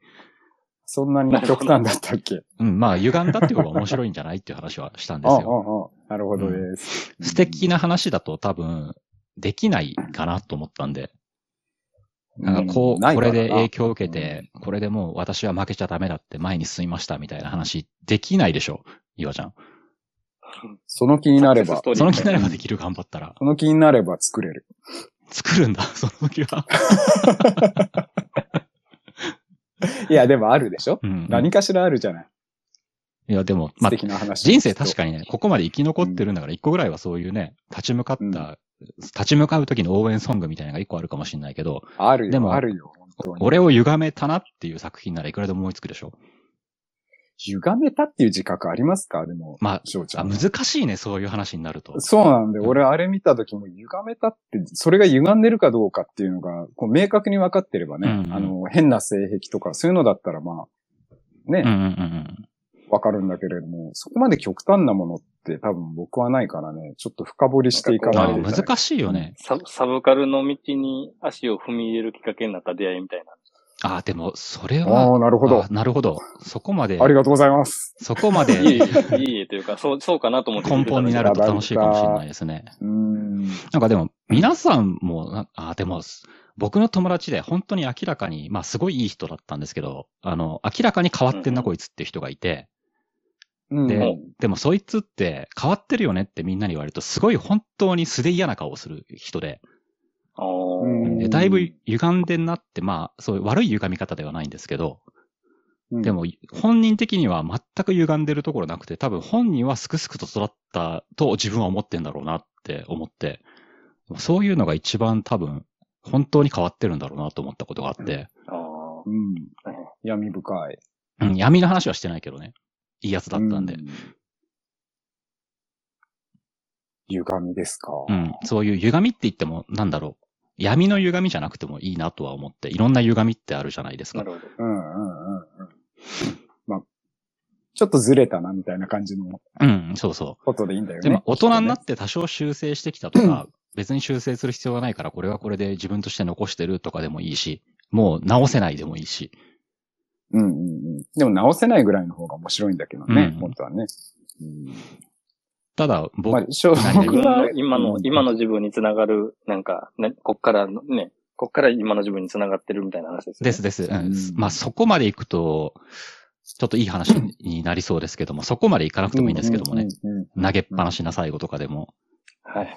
そんなに極端だったっけ？(laughs) うん、まあ、歪んだっていう方が面白いんじゃないっていう話はしたんでああ、あすよ。あ、なるほどです。素敵な話だと多分、できないかなと思ったんで。なんかこう、これで影響を受けて、これでもう私は負けちゃダメだって前に進みましたみたいな話、できないでしょ岩ちゃん。(laughs) その気になれば、その気になればできる、頑張ったら。その気になれば作れる。作るんだ、(laughs) その時は。(laughs) いや、でもあるでしょ？うん。何かしらあるじゃない？いや、でも、まあ。人生確かにね、ここまで生き残ってるんだから、一個ぐらいはそういうね、立ち向かった、うん立ち向かう時の応援ソングみたいなのが一個あるかもしれないけど、あるよ、でもあるよ、本当に。俺を歪めたなっていう作品ならいくらでも思いつくでしょ？歪めたっていう自覚ありますか？でも、まあ、翔ちゃん。難しいね、そういう話になると。そうなんで、俺あれ見た時も歪めたって、それが歪んでるかどうかっていうのが、こう明確に分かってればね、うんうんあの、変な性癖とか、そういうのだったらまあ、ね、うんうんうんわかるんだけれども、そこまで極端なものって多分僕はないからね、ちょっと深掘りしていかないと。難しいよね。サブサブカルの道に足を踏み入れるきっかけになった出会いみたいな。ああ、でも、それあは、あ、なるほどあ。なるほど。そこまで、ありがとうございます。そこま (laughs) いえいでえ、いえいえというか、そう、そうかなと思って根本になると楽しいかもしれないですね。うーん。なんかでも、皆さんもな、あ、でも、僕の友達で本当に明らかに、まあすごいいい人だったんですけど、あの、明らかに変わってんな、うんこいつっていう人がいて、うんで、でもそいつって変わってるよねってみんなに言われると、すごい本当に素で嫌な顔をする人でだいぶ歪んでんなって、まあ、そういう悪い歪み方ではないんですけど、うんでも、本人的には全く歪んでるところなくて、多分本人はすくすくと育ったと自分は思ってんだろうなって思って、そういうのが一番多分、本当に変わってるんだろうなと思ったことがあって、あーうん。闇深い。うん、闇の話はしてないけどね。いいやつだったんでう。歪みですか。うん、そういう歪みって言っても、なんだろう。闇の歪みじゃなくてもいいなとは思って、いろんな歪みってあるじゃないですか。なるほど。うんうんうんうん。まあ、ちょっとずれたなみたいな感じのうん、そうそう。ことでいいんだよね。でも、大人になっって多少修正してきたとか、別に修正する必要がないから、これはこれで自分として残してるとかでもいいし、もう直せないでもいいし。うんうんうん。でも直せないぐらいの方が面白いんだけどね、うん本当はね。うんただ、僕、まあ、しょう何々自分の今の、うん今の自分につながる、なんか、ね、こっからのね、こっから今の自分につながってるみたいな話ですね。ですです。うんうんまあ、そこまで行くと、ちょっといい話になりそうですけども、そこまで行かなくてもいいんですけどもね。。投げっぱなしな最後とかでも。はいはいはい。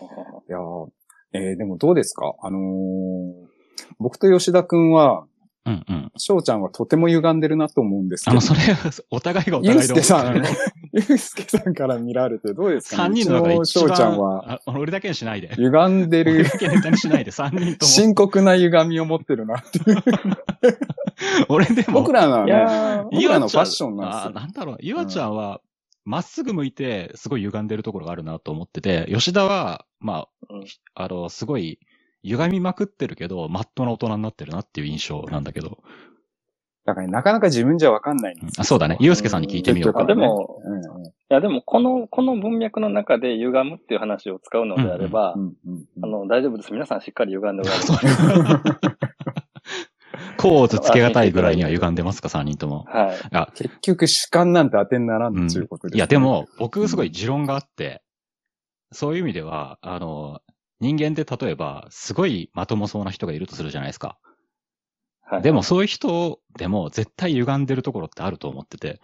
いやーえーでもどうですか？あのー僕と吉田くんは、うんうん。翔ちゃんはとても歪んでるなと思うんですけど。あの、それ、お互いがおゆう互いですけさんゆうすけさんから見られてどうですか (laughs) 三人の中で一番、ちゃんはあ俺だけにしないで。歪んでる俺だけネタにしないで、三人とも。深刻な歪みを持ってるなっていう。(laughs) 俺でも、僕らのねいやー、僕らのファッションなんですあよ。なんだろう、ゆわちゃんは、まっすぐ向いて、すごい歪んでるところがあるなと思ってて、吉田は、まうんあ、あの、すごい、歪みまくってるけど、まっとうな大人になってるなっていう印象なんだけど。だからねなかなか自分じゃわかんないんですよあそうだね。ゆうすけさんに聞いてみようか。でもうんうんいや、でも、この、この文脈の中で歪むっていう話を使うのであれば、うんうんうんあの、大丈夫です。皆さんしっかり歪んでおられます。(laughs) コーズつけがたいぐらいには歪んでますか、三人とも。はい。あ、結局主観なんて当てにならうんんということです、ねいや、で、も、僕すごい持論があって、そういう意味では、あの、人間って例えば、すごいまともそうな人がいるとするじゃないですか。はい。でも、そういう人でも絶対歪んでるところってあると思ってて、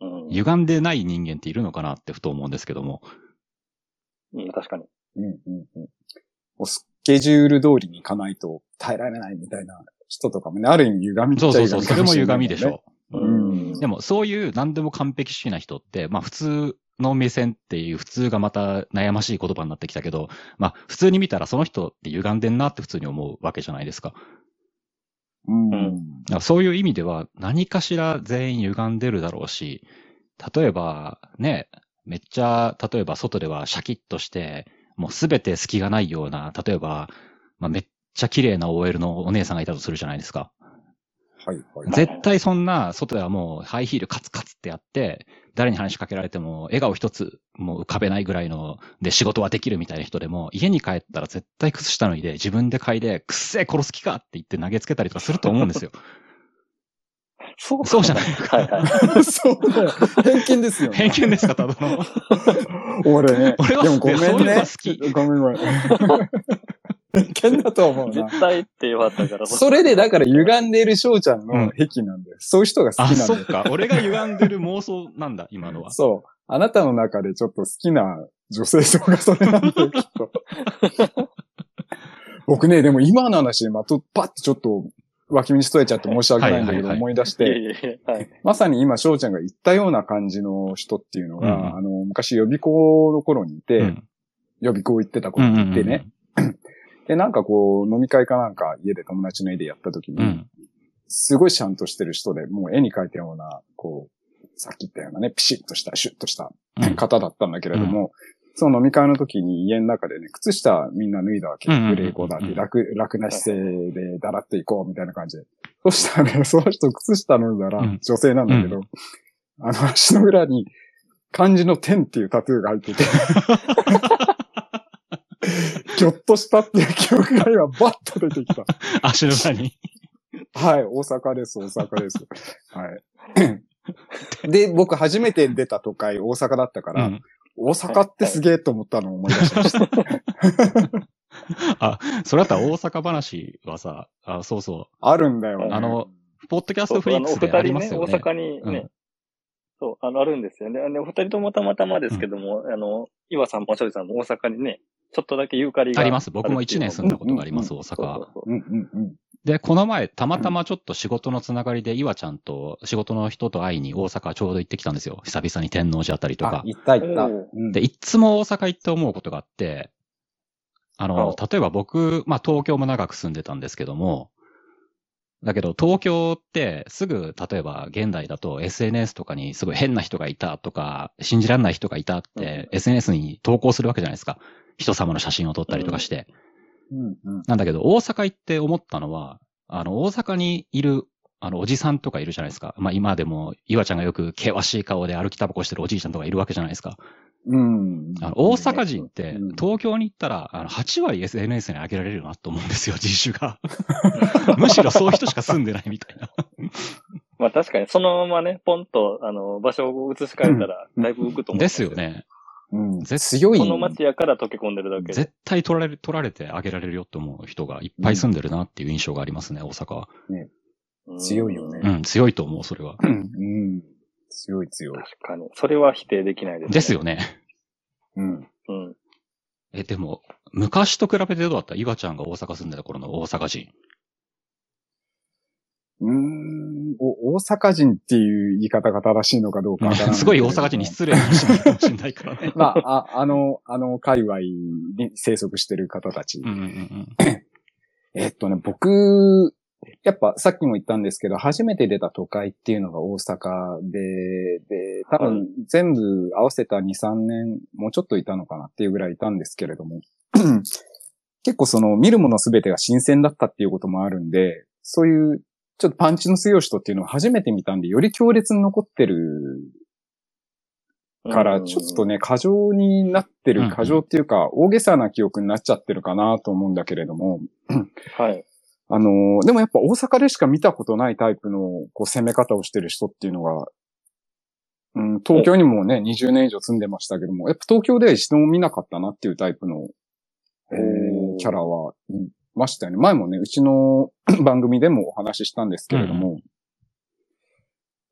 うん、歪んでない人間っているのかなってふと思うんですけども。うん、確かに。うんうんうん。スケジュール通りに行かないと耐えられないみたいな人とかもね、ある意味歪みっちゃそうそうそう、それも歪みでしょ。うんでも、そういう何でも完璧主義な人って、まあ普通の目線っていう普通がまた悩ましい言葉になってきたけど、まあ普通に見たらその人って歪んでんなって普通に思うわけじゃないですか。うん。そういう意味では何かしら全員歪んでるだろうし、例えばね、めっちゃ、例えば外ではシャキッとして、もうすべて隙がないような、例えば、まあ、めっちゃ綺麗な OL のお姉さんがいたとするじゃないですか。はいはい。絶対そんな、外ではもうハイヒールカツカツってやって、誰に話しかけられても笑顔一つもう浮かべないぐらいの、で仕事はできるみたいな人でも、家に帰ったら絶対靴下脱いで自分で嗅いで、くっせえ殺す気かって言って投げつけたりとかすると思うんですよ。そうそうじゃない。はいはい。そうだよ。偏見ですよ、ね。偏見ですか、ただの。(laughs) 俺ね。俺はでもごめんそういうのねが好き。ごめんごめん。偏見だと思うな。絶対って言われたから。それでだから歪んでいる翔ちゃんの癖なんだよ。そういう人が好あ、きなんだよ。そっか。俺が歪んでる妄想なんだ、(laughs) 今のは。そう。あなたの中でちょっと好きな女性像がそれなんだよ、きっと。(laughs) 僕ね、でも今の話でまと、パッとちょっと脇道しとえちゃって申し訳ないんだけど思い出して。まさに今翔ちゃんが言ったような感じの人っていうのが、うんあの、昔予備校の頃にいて、うん予備校行ってたうんうんうん頃にいてね、(laughs) で、なんかこう、飲み会かなんか家で友達の家でやった時に、うん。すごいちゃんとしてる人で、もう絵に描いたような、こう、さっき言ったようなね、ピシッとした、シュッとしたうん方だったんだけれども、その飲み会の時に家の中でね、靴下みんな脱いだわけ。グレーコーダーって楽、楽な姿勢でだらっと行こうみたいな感じで。そしたらね、(laughs) その人靴下脱いだらうん女性なんだけど、あの足の裏に漢字の天っていうタトゥーが入ってて、(laughs) ぎょっとしたっていう記憶が今バッと出てきた。(laughs) 足の裏に。はい、大阪です、大阪です。はい。(laughs) で、僕初めて出た都会、大阪だったから、うん大阪ってすげえと思ったのを思い出しました。(laughs) あ、それだったら大阪話はさ、あそうそあるんだよ。あの、う。ポッドキャストフリックスでありますよね。あのお二人ね、大阪にね、うんそう、あの、あるんですよね。でお二人ともたまたまですけども、あの、岩さんもちょいさんも大阪にね、ちょっとだけゆかりがあります。僕も1年住んだことがあります、う大阪。で、この前、たまたまちょっと仕事のつながりで、岩ちゃんと仕事の人と会いに大阪ちょうど行ってきたんですよ。久々に天王寺あたりとあか、。行った行った。で、いっつも大阪行って思うことがあって、あの、あ例えば僕、まあ東京も長く住んでたんですけども、だけど東京ってすぐ、例えば現代だと SNS とかにすごい変な人がいたとか、信じられない人がいたって、SNS に投稿するわけじゃないですか。人様の写真を撮ったりとかして。なんだけど、大阪行って思ったのは、あの、大阪にいる、あの、おじさんとかいるじゃないですか。まあ今でも、岩ちゃんがよく険しい顔で歩きタバコしてるおじいちゃんとかいるわけじゃないですか。うん。あの、大阪人ってうん、東京に行ったら、あの、8割 SNS に上げられるなと思うんですよ、(laughs) 人種が。(laughs) むしろそういう人しか住んでないみたいな。(laughs) まあ確かに、そのままね、ポンと、あの、場所を移し替えたら、だいぶ浮くと思う。ですよ。ね。うん。絶強い。この街やから溶け込んでるだけで。絶対取られる、取られてあげられるよと思う人がいっぱい住んでるなっていう印象がありますね、大阪は。うん強いよねうん、強いと思う、それは。うん。うん。強い強い。確かに。それは否定できないです、ね。ですよね。うん。うん。え、でも、昔と比べてどうだった？岩ちゃんが大阪住んでた頃の大阪人。うーん。お、大阪人っていう言い方が正しいのかどうかわからない。(laughs) すごい大阪人に失礼な話になるかもしれないからね。(laughs) まあ、あ、あの、あの、界隈に生息してる方たち。うんうんうんえっとね、僕、やっぱさっきも言ったんですけど、初めて出た都会っていうのが大阪で、で、多分全部合わせた2、3年、もうちょっといたのかなっていうぐらいいたんですけれども、(clears throat) 結構その見るものすべてが新鮮だったっていうこともあるんで、そういうちょっとパンチの強い人っていうのを初めて見たんで、より強烈に残ってるから、ちょっとね、過剰になってる、過剰っていうか、大げさな記憶になっちゃってるかなと思うんだけれども、はい。あのーでもやっぱ大阪でしか見たことないタイプの、こう、攻め方をしてる人っていうのが、うん、東京にもね、20年以上住んでましたけども、やっぱ東京では一度も見なかったなっていうタイプの、えおーー、キャラはいましたよね。前もね、うちの (coughs) 番組でもお話ししたんですけれども、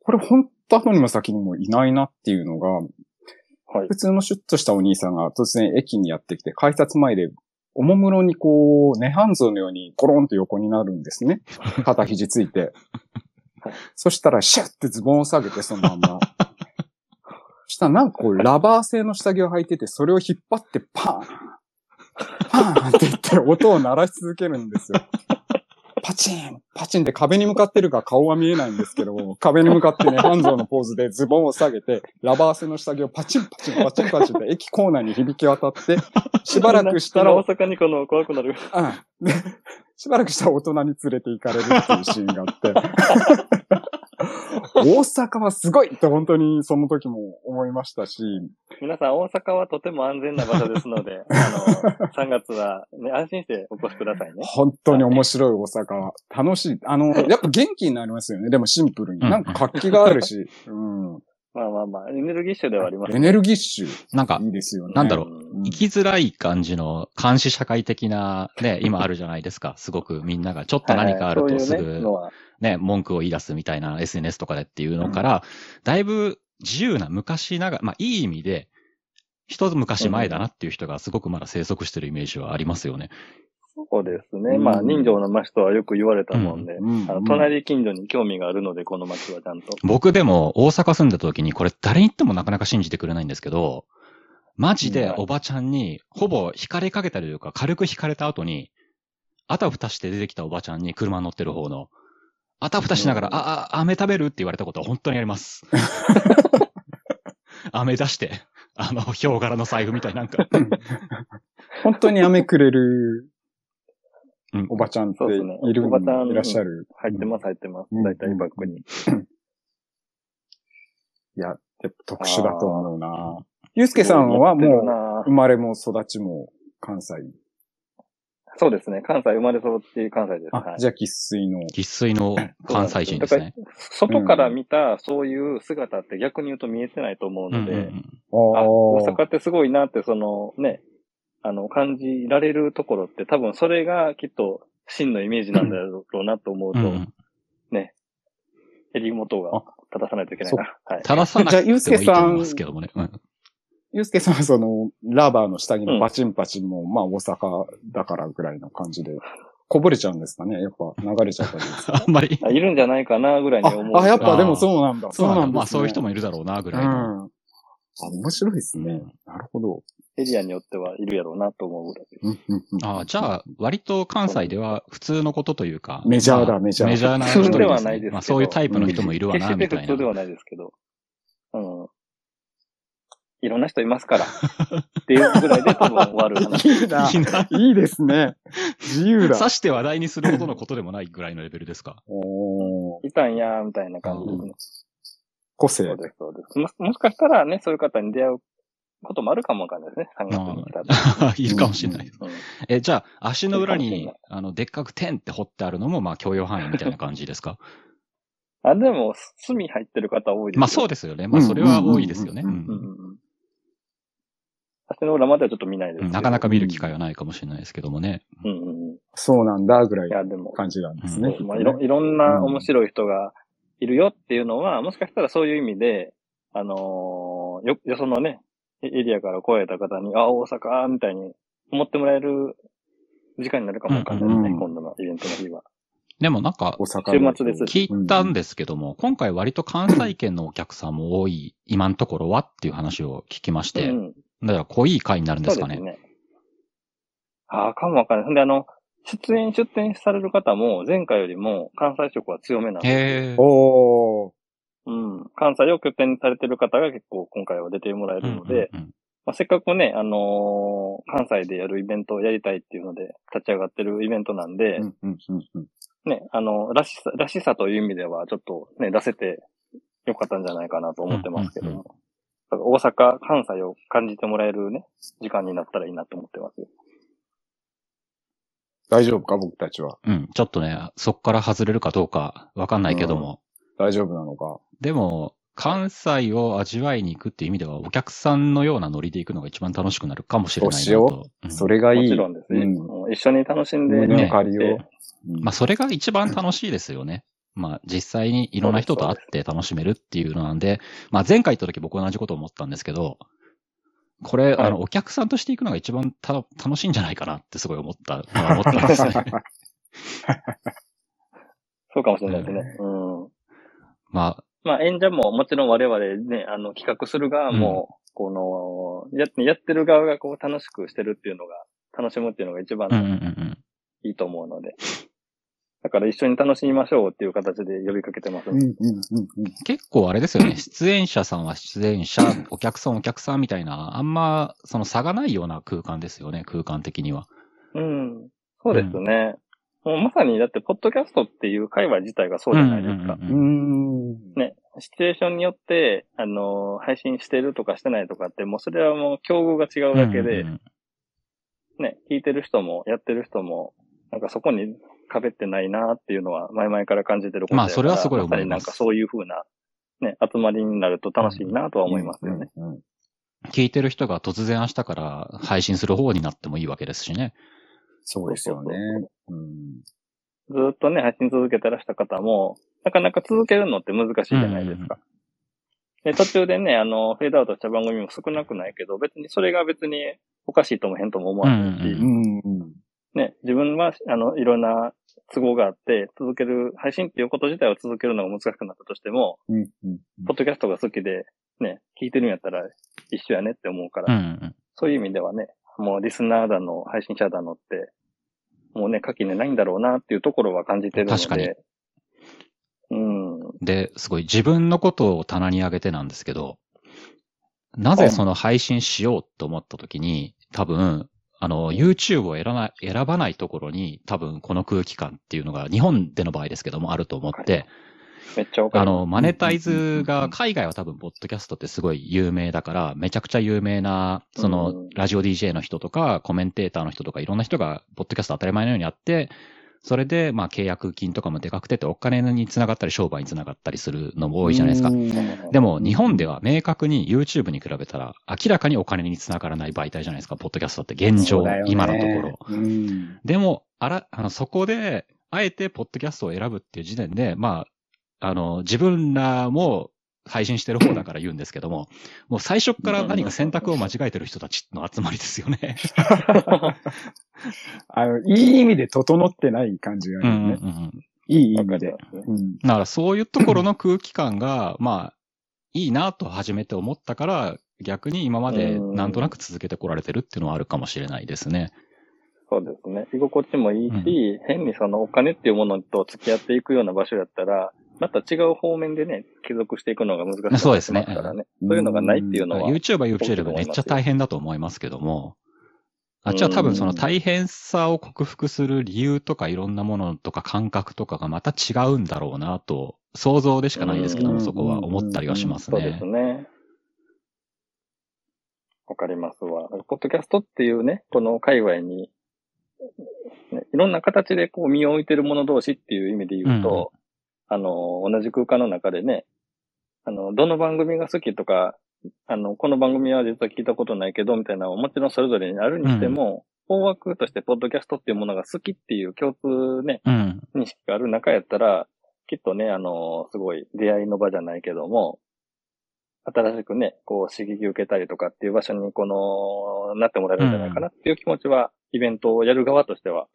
これ本当後にも先にもいないなっていうのが、はい。普通のシュッとしたお兄さんが突然駅にやってきて、改札前で、おもむろにこう、ネハンゾのようにコロンと横になるんですね。(laughs) 肩肘ついて。そしたら、シャッてズボンを下げて、そのまんま。そしたらなんかこう、ラバー製の下着を履いてて、それを引っ張ってパーンパーンって言って音を鳴らし続けるんですよ。パチンパチンって壁に向かってるから顔は見えないんですけど、(laughs) 壁に向かってね、ハンゾーのポーズでズボンを下げて、ラバー製の下着をパチンパチンパチンパチンって駅構内に響き渡って、しばらくしたら、大阪にこの怖くなる。うん。で、しばらくしたら大人に連れて行かれるっていうシーンがあって。(laughs) 大阪はすごいって本当にその時も思いましたし、皆さん、大阪はとても安全な場所ですので、(laughs) あの、3月は、ね、安心してお越しくださいね。本当に面白い大阪は楽しい。あの、やっぱ元気になりますよね。でもシンプルに。うんなんか活気があるし、うん。まあまあまあ、エネルギッシュではありますエネルギッシュ。なんかい、いですよね。なんだろううん生きづらい感じの監視社会的な、ね、今あるじゃないですか。(laughs) すごくみんながちょっと何かあるとすぐね、文句を言い出すみたいな SNS とかでっていうのから、だいぶ自由な昔ながら、まあいい意味で、一つ昔前だなっていう人がすごくまだ生息してるイメージはありますよね。そうですね。うんまあ、人情の町とはよく言われたもんで、うんあの隣近所に興味があるので、この町はちゃんと。僕でも大阪住んだ時にこれ誰に言ってもなかなか信じてくれないんですけど、マジでおばちゃんにほぼ惹かれかけたというか軽く惹かれた後に、あたふたして出てきたおばちゃんに車乗ってる方の、あたふたしながら、うんあ、あ、飴食べるって言われたことは本当にあります。(laughs) 飴出して、あの、ヒョウ柄の財布みたいなんか。(laughs) 本当に飴くれるうんおばちゃんってそうですねいる、おばちゃんいらっしゃる。入ってます、入ってますうん。大体バッグに。いや、やっぱ特殊だと思うな。ゆうすけさんはもうう生まれも育ちも関西。そうですね。関西生まれ育って関西です。あ、はいじゃあ生粋の。喫水の関西人ですね。外から見たそういう姿って逆に言うと見えてないと思うので、うんうんうんあ、大あ阪ってすごいなって、そのね、あの、感じられるところって多分それがきっと真のイメージなんだろうなと思うと、うんうん襟元が正さないといけないな。はい。正さなくてもいいと思いますけどもね。うんゆうすけさんはその、ラバーの下着のバチンバチンも、まあ大阪だからぐらいの感じで、こぼれちゃうんですかねやっぱ流れちゃったりですかあんまり。あいるんじゃないかなぐらいに思う。あ、あ、やっぱでもそうなんだ。そうなんだ。まあそういう人もいるだろうな、ぐうん。らいの。あ、面白いですね。なるほど。エリアによってはいるやろうなと思うぐらいです。うんうんうんああ、じゃあ、割と関西では普通のことというか。メジャーだまあメジャーメジャーな人普通ではすないですけどまあそういうタイプの人もいるわな、決してみたいな。普通ではないですけど。うん。いろんな人いますから。(laughs) っていうぐらいで多分終わる話。(laughs) いいな。いいですね。自由だ。刺して話題にするほどのことでもないぐらいのレベルですか。おーいたんや、みたいな感じですね。個性そう。です、そうです。ももしかしたらね、そういう方に出会うこともあるかもわかんないですね。3月に来たら。(laughs) いるかもしれない。うんえ、じゃあ、足の裏にあの、でっかく点って掘ってあるのも、まあ、許容範囲みたいな感じですか？あ、でも、炭入ってる方多いですよ。まあ、そうですよね。まあ、それは多いですよね。ううんんうんうんうん。足の裏まではちょっと見ないですけど。なかなか見る機会はないかもしれないですけどもね。うんうんうん。いそうなんだ、ぐらいや、のでも、感じなんですね。まあ、いろいろんな面白い人がいるよっていうのは、もしかしたらそういう意味で、あのーよ、よそのね、エエリアから来られた方に、あ、大阪みたいに思ってもらえる時間になるかもわかんないですね、うん今度のイベントの日は。でもなんか大、阪の週末です聞いたんですけども、今回割と関西圏のお客さんも多い、今のところはっていう話を聞きまして、うん、だから濃い回になるんですかね。そうですね。ああ、かもわかんない。で、あの、出演、出展される方も、前回よりも関西色は強めなんでへーおー。うん。関西を拠点にされてる方が結構今回は出てもらえるので、うんうんうんまあ、せっかくね、あのー関西でやるイベントをやりたいっていうので立ち上がってるイベントなんで、うんうんうんうんね、あの、らしさ、らしさという意味ではちょっとね、出せてよかったんじゃないかなと思ってますけども。うんうんだから大阪、関西を感じてもらえるね、時間になったらいいなと思ってますよ。大丈夫か僕たちは。うん、ちょっとね、そっから外れるかどうかわかんないけども、大丈夫なのか？でも、関西を味わいに行くっていう意味では、お客さんのようなノリで行くのが一番楽しくなるかもしれないなそうしよと。うんそれがいい。もちろんですね。うん一緒に楽しんで、胸ねの借りを。うんまあ、それが一番楽しいですよね。まあ、実際にいろんな人と会って楽しめるっていうのなんで、まあ、前回行った時僕同じこと思ったんですけど、これ、はいあの、お客さんとして行くのが一番た楽しいんじゃないかなってすごい思った、まあ思ったんですね。(laughs) そうかもしれないですね。うん。まあ、まあ演者ももちろん我々ね、あの企画する側も、この、ややってる側がこう楽しくしてるっていうのが、楽しむっていうのが一番。いいと思うので。だから一緒に楽しみましょうっていう形で呼びかけてます。うんうんうんうん結構あれですよね。(laughs) 出演者さんは出演者、お客さんお客さんみたいな、あんま、その差がないような空間ですよね、空間的には。うん。そうですね。もうまさにだって、ポッドキャストっていう界隈自体がそうじゃないですか。うんうんうんん。ね、シチュエーションによって、あのー配信してるとかしてないとかって、もうそれはもう境遇が違うだけで、うんうんね、聞いてる人もやってる人も、なんかそこに壁ってないなっていうのは前々から感じてることまあそれはすごい思いますまさになんかそういう風な、ね、集まりになると楽しいなとは思いますよね。うん。うん聞いてる人が突然明日から配信する方になってもいいわけですしね。そうですよねそうん。ずーっとね、配信続けてらした方も、なかなか続けるのって難しいじゃないですか。で、途中でね、あの、フェードアウトした番組も少なくないけど、別にそれが別におかしいとも変とも思わないし。ね、自分は、あの、いろんな都合があって、続ける、配信っていうこと自体を続けるのが難しくなったとしても。ポッドキャストが好きで、ね、聞いてるんやったら一緒やねって思うから。そういう意味ではね、もうリスナーだの、配信者だのって、もうね、書きねないんだろうなっていうところは感じてるので。確かに。うん。で、すごい自分のことを棚に上げてなんですけど、なぜその配信しようと思った時に、多分、あの、YouTube を選ばない、選ばないところに、多分この空気感っていうのが、日本での場合ですけども、あると思って、めっちゃ。あの、マネタイズが、海外は多分、ポッドキャストってすごい有名だから、めちゃくちゃ有名な、そうんの、ラジオ DJ の人とか、コメンテーターの人とか、いろんな人が、ポッドキャスト当たり前のようにあって、それで、まあ、契約金とかもでかくてって、お金につながったり、商売につながったりするのも多いじゃないですか。でも、日本では明確に YouTube に比べたら、明らかにお金につながらない媒体じゃないですか、ポッドキャストって現状、今のところ。。うん。でも、あら、あの、そこで、あえて、ポッドキャストを選ぶっていう時点で、まあ、あの、自分らも配信してる方だから言うんですけども、もう最初から何か選択を間違えてる人たちの集まりですよね。(laughs) あの、いい意味で整ってない感じがあうん。うんうん。いい意味で。だからそういうところの空気感が、まあ、いいなと初めて思ったから、逆に今までなんとなく続けてこられてるっていうのはあるかもしれないですね。そうですね。居心地もいいし、変にそのお金っていうものと付き合っていくような場所やったら、また違う方面でね、継続していくのが難しくなってそうですねますからね。そういうのがないっていうのは。YouTube は YouTube でめっちゃ大変だと思いますけども、あっちは多分その大変さを克服する理由とかいろんなものとか感覚とかがまた違うんだろうなと、想像でしかないですけども、うんそこは思ったりはしますねそうです。ね。わかりますわ。ポッドキャストっていうね、この界隈に、ね、いろんな形でこう身を置いてる者同士っていう意味で言うと、あの、同じ空間の中でね、あの、どの番組が好きとか、あの、この番組は実は聞いたことないけど、みたいなのはもちろんそれぞれにあるにしても、大枠としてポッドキャストっていうものが好きっていう共通ね、うん。認識がある中やったら、きっとね、あの、すごい出会いの場じゃないけども、新しくね、こう刺激受けたりとかっていう場所にこの、なってもらえるんじゃないかなっていう気持ちは、イベントをやる側としては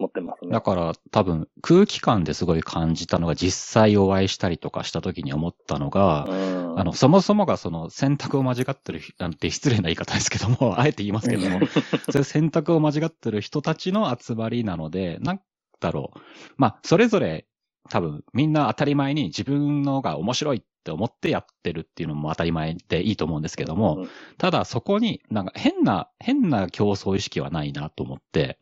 持ってますね。だから多分空気感ですごい感じたのが実際お会いしたりとかした時に思ったのが、うんあの、そもそもがその選択を間違ってる、なんて失礼な言い方ですけども、(laughs) あえて言いますけども、そういう選択を間違ってる人たちの集まりなので、なんだろう。まあ、それぞれ多分みんな当たり前に自分のが面白いって思ってやってるっていうのも当たり前でいいと思うんですけども、うんただそこになんか変な、変な競争意識はないなと思って、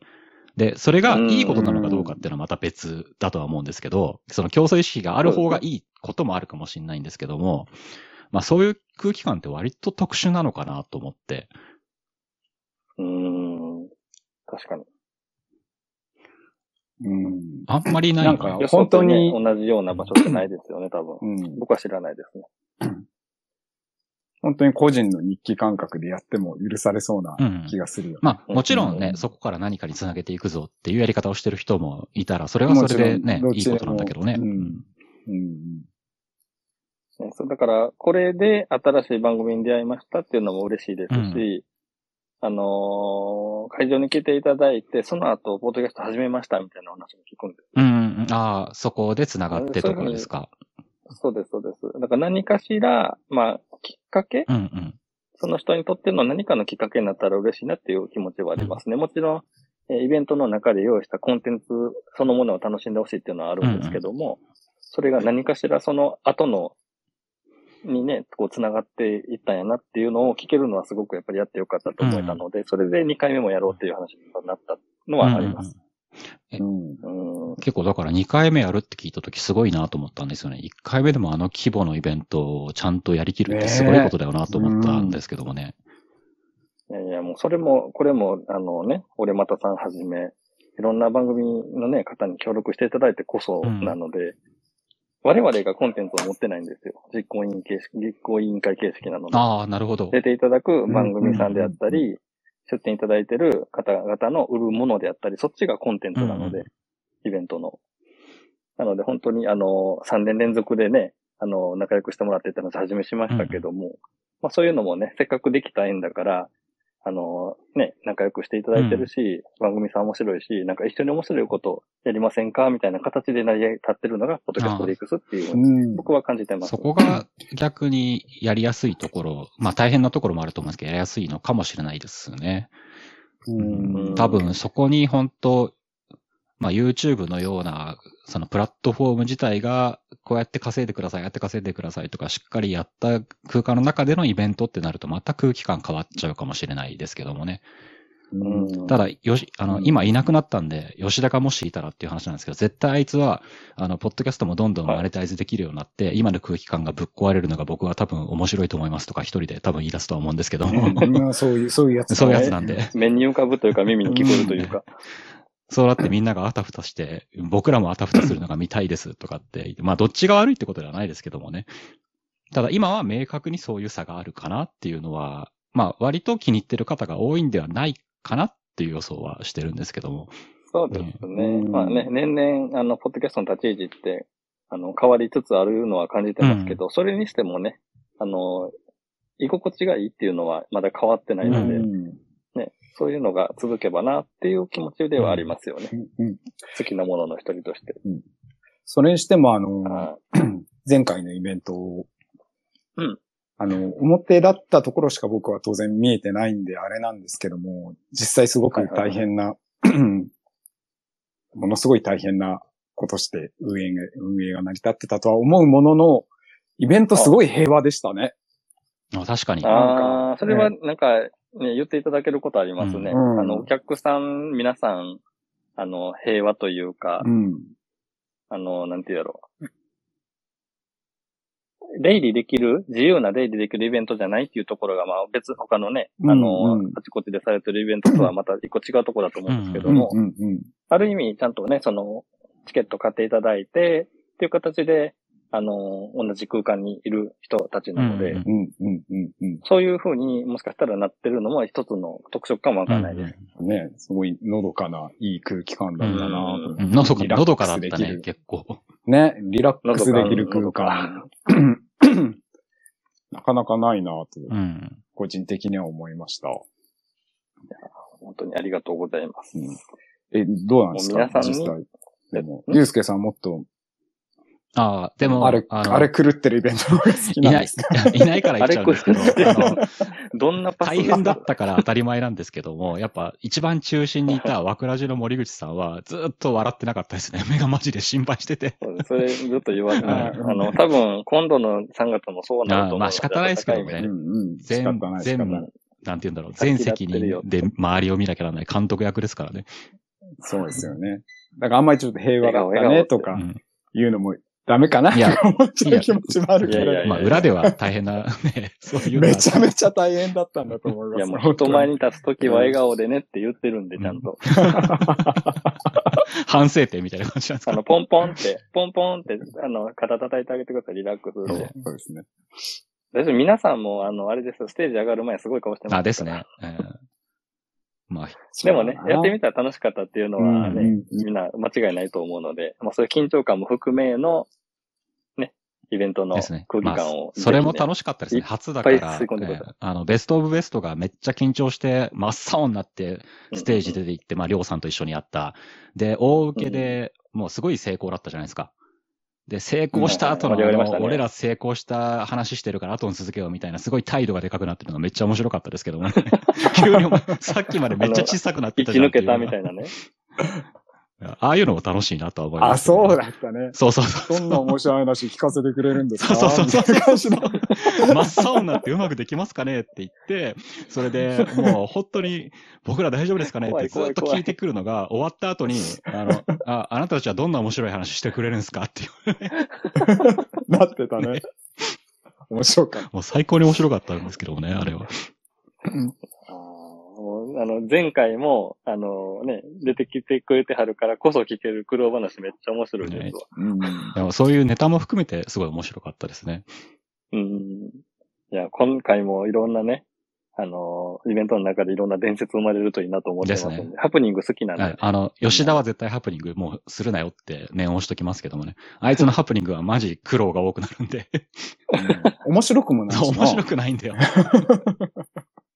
で、それがいいことなのかどうかっていうのはまた別だとは思うんですけど、その競争意識がある方がいいこともあるかもしれないんですけども、まあそういう空気感って割と特殊なのかなと思って、うん。確かに。うん。あんまりないなんかよ本当に同じような場所ってないですよね、多分。うん。僕は知らないですね。(laughs) 本当に個人の日記感覚でやっても許されそうなうん気がするよ。まあもちろんね、うんそこから何かにつなげていくぞっていうやり方をしてる人もいたら、それはそれでねいいことなんだけどね。うんうん。ねそうだから、これで新しい番組に出会いましたっていうのも嬉しいですし、あのー会場に来ていただいて、その後、ポッドキャスト始めましたみたいな話も聞くんです。うんうん、ああ、そこで繋がってところですか。そうです、そうです。だから何かしら、まあ、きっかけ？うんうん。その人にとっての何かのきっかけになったら嬉しいなっていう気持ちはありますね。もちろん、えーイベントの中で用意したコンテンツそのものを楽しんでほしいっていうのはあるんですけども、それが何かしらその後の、にね、こう繋がっていったんやなっていうのを聞けるのはすごくやっぱりやってよかったと思えたので、それで2回目もやろうっていう話になったのはあります。うん。うん。結構だから2回目やるって聞いたときすごいなと思ったんですよね。1回目でもあの規模のイベントをちゃんとやりきるってすごいことだよなと思ったんですけどもね。いやいや、もうそれも、これも、あのね、俺またさんはじめ、いろんな番組のね、方に協力していただいてこそなので、我々がコンテンツを持ってないんですよ。実行委員形式、実行委員会形式なので。ああ、なるほど。出ていただく番組さんであったり、出展いただいてる方々の売るものであったり、そっちがコンテンツなので、うんイベントの。なので本当にあの、3年連続でね、あの、仲良くしてもらってたの始めしましたけども、まあそういうのもね、せっかくできた縁だから、あの、ね、仲良くしていただいてるし、番組さん面白いし、なんか一緒に面白いことやりませんかみたいな形で成り立ってるのが、ポッドキャストリークスっていう、うん。僕は感じてます。そこが逆にやりやすいところ、まあ大変なところもあると思うんですけど、やりやすいのかもしれないですね。うん多分そこに本当まあ YouTube のような、そのプラットフォーム自体が、こうやって稼いでください、やって稼いでくださいとか、しっかりやった空間の中でのイベントってなると、また空気感変わっちゃうかもしれないですけどもね。うんただ、よし、あの、うん今いなくなったんで、吉田がもしいたらっていう話なんですけど、絶対あいつは、あの、ポッドキャストもどんどんマネタイズできるようになって、今の空気感がぶっ壊れるのが僕は多分面白いと思いますとか、一人で多分言い出すとは思うんですけども、(laughs) うんそういう、そういうやつだね。そういうやつなんで。(laughs) 目に浮かぶというか耳に聞こえるというか。(laughs) そうなってみんながあたふたして、僕らもあたふたするのが見たいですとかって、まあどっちが悪いってことではないですけどもね。ただ今は明確にそういう差があるかなっていうのは、まあ割と気に入ってる方が多いんではないかなっていう予想はしてるんですけども。そうですね。うんまあね、年々、あの、ポッドキャストの立ち位置って、あの、変わりつつあるのは感じてますけど、それにしてもね、あの、居心地がいいっていうのはまだ変わってないので、うんね、そういうのが続けばなっていう気持ちではありますよね。うん好きなものの一人として。それにしても、あの、あ (clears throat) 前回のイベントを、うんあの、表だったところしか僕は当然見えてないんであれなんですけども、実際すごく大変な、(clears throat) ものすごい大変なことして運営が、運営が成り立ってたとは思うものの、イベントすごい平和でしたね。あ確かに。あー、それはねなんか、ね、言っていただけることありますね。うんあの、お客さん、皆さん、あの、平和というか、うん。あの、なんていうやろう。出入りできる、自由な出入りできるイベントじゃないっていうところが、まあ別、他のね、あの、うんうんあちこちでされてるイベントとはまた一個違うところだと思うんですけども、うんうんある意味、ちゃんとね、その、チケット買っていただいて、っていう形で、あの、同じ空間にいる人たちなので、うんうんうんうんうんそういう風にもしかしたらなってるのも一つの特色かもわからないです。うん。ね、すごいのどかな、いい空気感だったなと思ってうんのどか、のどかだったね、できる結構。ね、リラックスできる空間。(coughs) なかなかないなと、うん。個人的には思いました。本当にありがとうございます。え、どうなんですか？皆さんに実際。でも、ん？ゆうすけさんもっと、ああ、でも、あれ、のあれ狂ってるイベントの方が好きいないなんですか、(laughs) いないから言っちゃうんですけど、あの、どんなパス？大変だったから当たり前なんですけども、やっぱ一番中心にいた枠ラジの森口さんはずっと笑ってなかったですね。(laughs) 目がマジで心配してて。それずっと言わずに、あうんの、多分今度の3月もそうなると思うまあ仕方ないですけどねうんうん。仕全方なんて言うんだろう。全責任で周りを見なきゃならない監督役ですからね。そうですよね。だからあんまりちょっと平和だったねとかうん言うのもダメかな？いやと思っちゃう気持ちもあるけどいやいやいやまあ裏では大変なね、そういうめちゃめちゃ大変だったんだと思います。いやもう人前に立つときは笑顔でねって言ってるんで、ちゃんと。(laughs) 反省点みたいな感じなんですか？あの、ポンポンって、ポンポンって、あの、肩叩いてあげてください、リラックスで。そうですね。大丈夫皆さんも、あの、あれですよ、ステージ上がる前すごい顔してます。あ、ですね。。うんまあ、(laughs) でもね、やってみたたら楽しかったっていうのはね、うんうんみんな間違いないと思うので、まあそういう緊張感も含めの、ね、イベントのですね。空気感を、まあそれもし楽しかったですね。初だから、いっぱい吸い込んでくださいえーあの、ベストオブベストがめっちゃ緊張して、真っ青になって、ステージ出て行って、まあ、りょうさんと一緒にやった。で、大受けで、もうすごい成功だったじゃないですか。で、成功した後の、うんね俺ら成功した話してるから後に続けようみたいな、すごい態度がでかくなってるのがめっちゃ面白かったですけどもね。(laughs) 急にさっきまでめっちゃ小さくなって生きたじゃん (laughs) 抜けたみたいいなね。ああいうのも楽しいなとは思いまあ、すね、そうだったね。そうそうそう。どんな面白い話聞かせてくれるんですか？そうそうそう。(laughs) 真っ青になってうまくできますかねって言って、それでもう本当に僕ら大丈夫ですかねってずっと聞いてくるのが終わった後に、あの、あ、あなたたちはどんな面白い話してくれるんですかっていう。(laughs) なってたね。面白かった。もう最高に面白かったんですけどもね、あれは。あーもうあの、前回も、あのね、出てきてくれてはるからこそ聞ける苦労話めっちゃ面白いですわ。うん。でもそういうネタも含めてすごい面白かったですね。うん。いや、今回もいろんなね、あの、イベントの中でいろんな伝説生まれるといいなと思ってますんで、ですねハプニング好きなんで、はい。あの、吉田は絶対ハプニングもうするなよって念を押しときますけどもね。あいつのハプニングはマジ苦労が多くなるんで、面白くもない。面白くないんだよ。(laughs)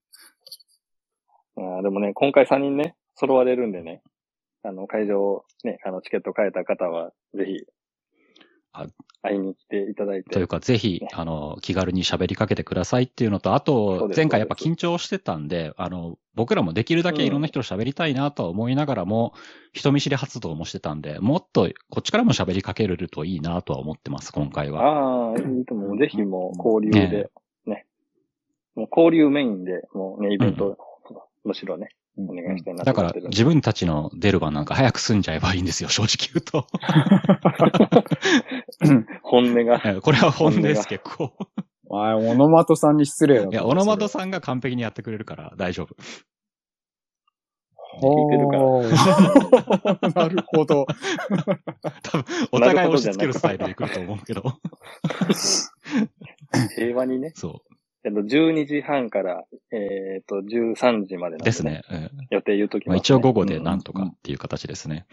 あーでもね、今回3人ね、揃われるんでね、あの、会場、ね、あの、チケット買えた方は、ぜひあ、会いに来ていただいて。というか、ぜひ、あの、気軽に喋りかけてくださいっていうのと、あと、前回やっぱ緊張してたんで、あの、僕らもできるだけいろんな人と喋りたいなとは思いながらも、人見知り活動もしてたんで、もっとこっちからも喋りかけれるといいなとは思ってます、今回は。ああ、いいと思う。ぜひもう交流で、ね。もう交流メインで、もうね、イベント、むしろね、うんお願いしたいなだからと思ってるん、で。自分たちの出る番なんか早く済んじゃえばいいんですよ、正直言うと。本音が。え (laughs) これは本音です、結構。あオノマトさんに失礼だいや、オノマトさんが完璧にやってくれるから大丈夫。聞いてるからら。(laughs) なるほど。(laughs) 多分、お互い押し付けるスタイルで来ると思うけど。平和にね。そえっと、12時半から、えっと、13時まで。です。ね。うん予定言うときまあ、ます、ね。一応午後でなんとかっていう形ですね。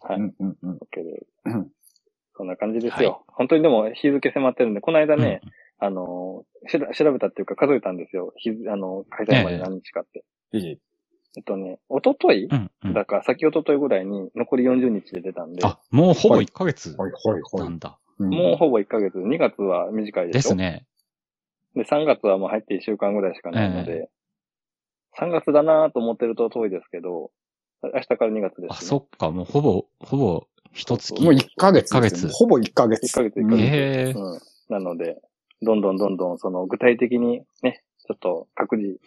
はい。うんうんうん。OK ですうんそんな感じですよ。本当にでも日付迫ってるんで、この間ね、うんあの、しら調べたっていうか数えたんですよ。日付あの、開催まで何日かって。いい。えっとね、おとというん、うん。だから、先おとといぐらいに残り40日で出たんで、あ、もうほぼ1ヶ月はいはいは。ないんだ。もうほぼ1ヶ月、2月は短いでしょですね。で、3月はもう入って1週間ぐらいしかないので、3月だなと思ってると遠いですけど、明日から2月です、ね。あ、そっか、もうほぼ、ほぼ一月。もう1ヶ月ですよね。一ヶ月ほぼ1ヶ月。1ヶ月、1ヶ月。へえうん。なので、どんどんどんどん、その、具体的にね、ちょっと各自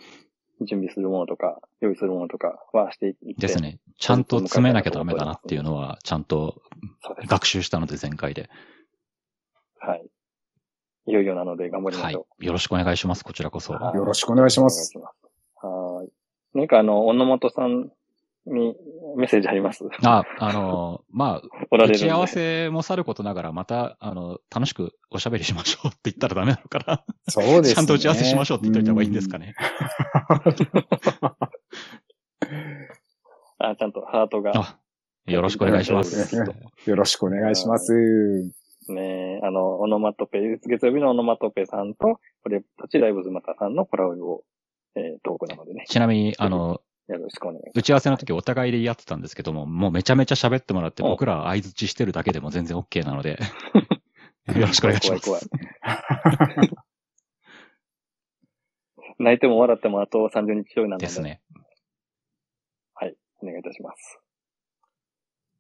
準備するものとか、用意するものとかはしていって。です。ね。ちゃんと詰めなきゃダメだなっていうのは、ちゃんと。学習したので、前回で。はい。いよいよなので頑張りまはいしょ。よろしくお願いします、こちらこそ。はいよろしくお願いしう。ます。はい。何かあの、小野本さんにメッセージあります？あ、あの、まあ。(laughs) 打ち合わせもさることながら、また、あの、楽しくおしゃべりしましょうって言ったらダメなのかな。そうですね。ちゃんと打ち合わせしましょうって言っといた方がいいんですかね。(laughs) あ、ちゃんとハートが。あ、よろしくお願いします。よろしくお願いします。ねあの、オノマトペ、月曜日のオノマトペさんと、俺たちライブズマタさんのコラボを、えー、トークなのでね、ちなみに、あの、よろしくお願いします。打ち合わせの時お互いでやってたんですけども、もうめちゃめちゃ喋ってもらって、うん僕ら相槌してるだけでも全然 OK なので、(laughs) よろしくお願いします。怖い怖い泣いても笑ってもあと30日ちょいなので、ですね。お願いいたします。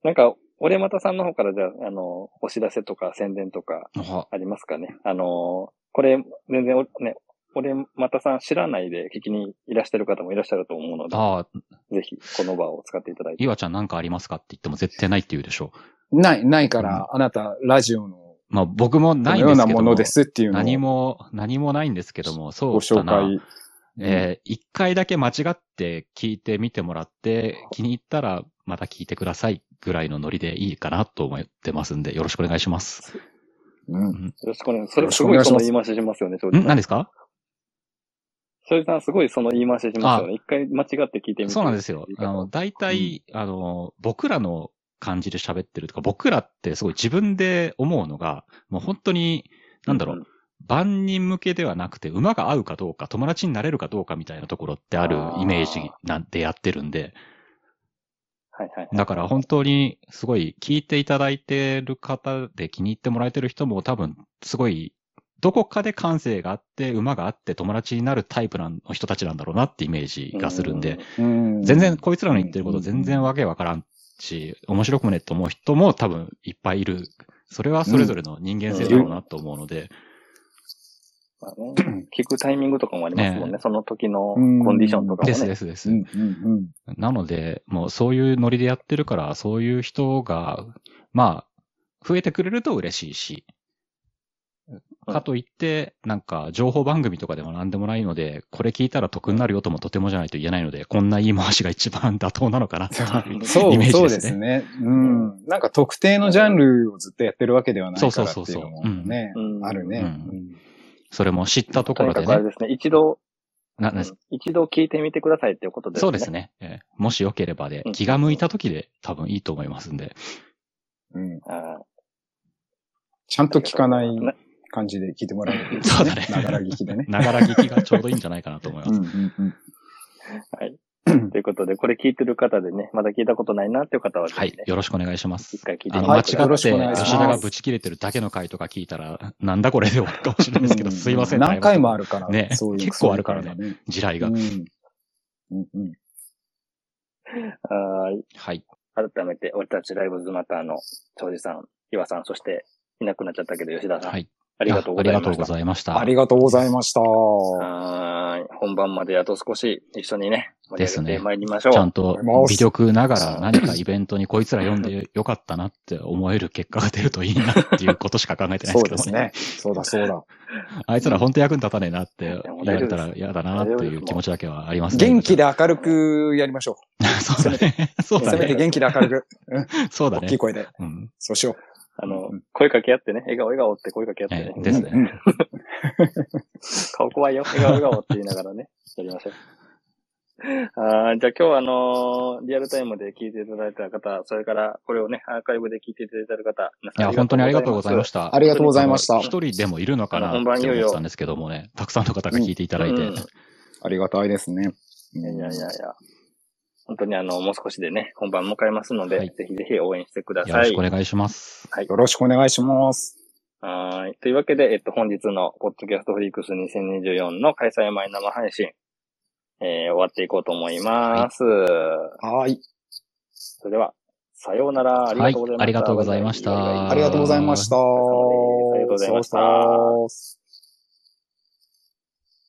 なんか、俺またさんの方からじゃあ、あの、お知らせとか宣伝とかあありますかね？あの、これ、全然お、ね、俺またさん知らないで聞きにいらしてる方もいらっしゃると思うので、ああ、ぜひこの場を使っていただいて。岩ちゃんなんかありますかって言っても絶対ないって言うでしょない、ないから、あなた、ラジオの、う。まあ僕もないんですけどもようなものですっていう何も、何もないんですけども、そご紹うかな。介。えー一回だけ間違って聞いてみてもらって、気に入ったらまた聞いてくださいぐらいのノリでいいかなと思ってますんで、よろしくお願いします。うん。よろしくお願いします。それすごいその言い回ししますよね、正ん？直。何ですか？正直さんすごいその言い回ししますよね。一回間違って聞いてみて。そうなんですよ。ああの、大体、あの、僕らの感じで喋ってるとか、僕らってすごい自分で思うのが、もう本当に、なんだろう、万人向けではなくて、馬が合うかどうか、友達になれるかどうかみたいなところってあるイメージなんでやってるんで、はいはい。だから本当にすごい聞いていただいてる方で気に入ってもらえてる人も多分すごいどこかで感性があって馬があって友達になるタイプの人たちなんだろうなってイメージがするんで、うん全然こいつらの言ってること全然わけわからんし、面白くもねって思う人も多分いっぱいいる。それはそれぞれの人間性だろうなと思うので、まあね、(clears throat) 聞くタイミングとかもありますもんね。ねその時のうんコンディションとかもね。ですですです。うんうんうん。なので、もうそういうノリでやってるから、そういう人が、まあ、増えてくれると嬉しいし、かといって、なんか、情報番組とかでも何でもないので、これ聞いたら得になるよともとてもじゃないと言えないので、こんな言い回しが一番妥当なのかなっていうそう、イメージそうでね。ですすね。うん。なんか特定のジャンルをずっとやってるわけではないからってそうそうそうそういうのもねうん、あるね。うんそれも知ったところでね。かくあれですね、一度、ななうん一度聞いてみてくださいっていうことですね。そうですね。えーもしよければでう、ん気が向いた時で多分いいと思いますんで。うん。ちゃんと聞かないね感じで聞いてもらえるといいそうだねながら聞きでね。(laughs) ながら聞きがちょうどいいんじゃないかなと思います。うんうんうん。はい。(laughs) ということで、これ聞いてる方でね、まだ聞いたことないなっていう方はね、。はいよろしくお願いします一。回聞いてみて間ください。違って、よろしくお願いします吉田がブチ切れてるだけの回とか聞いたら、なんだこれで終わるかもしれないですけど、すいません。何回もあるから。ねそういう結構あるからね地雷が。うん。うんうん。はーい。はい。改めて、俺たちライブズマターの長司さん、岩さん、そして、いなくなっちゃったけど、吉田さん。はい。ありがとうございました。ありがとうございました。ありがとうございました。い。本番まであと少し一緒にね、盛り上げてまいりましょう。ちゃんと微力ながら何かイベントにこいつら読んでよかったなって思える結果が出るといいなっていうことしか考えてないそうですけどね。ですね。そうだそうだ。(laughs) あいつら本当役に立たねえなって言われたら嫌だなっていう気持ちだけはありますね。元気で明るくやりましょ (laughs) そうだね。そうう。だね。せめて元気で明るく。うん。(laughs) そうだね大きい。声で。うん。そうしよあのうん、声かけ合ってね、笑顔笑顔って声かけ合ってね。ですねうんうん顔怖いよ、笑顔笑顔って言いながらね、(laughs) やりましょう。あーじゃあ今日はあのーリアルタイムで聞いていただいた方、それからこれをね、アーカイブで聞いていただいた方、皆いや、本当にありがとうございましした。ありがとうございました。一人でもいるのかなって思ってたんですけどもね、たくさんの方が聞いていただいて。ありがたいですね。いやいやいやいや。本当にあの、もう少しでね、本番迎えますので、はいぜひぜひ応援してください。よろしくお願いします。よろしくお願いします。はーい。というわけで、えっと、本日のポッドキャストフリークス2024の開催前生配信、えー終わっていこうと思います。はい。それでは、さようなら。ありがとうございました。はいありがとうございましたありがとうございました。ありがとうございました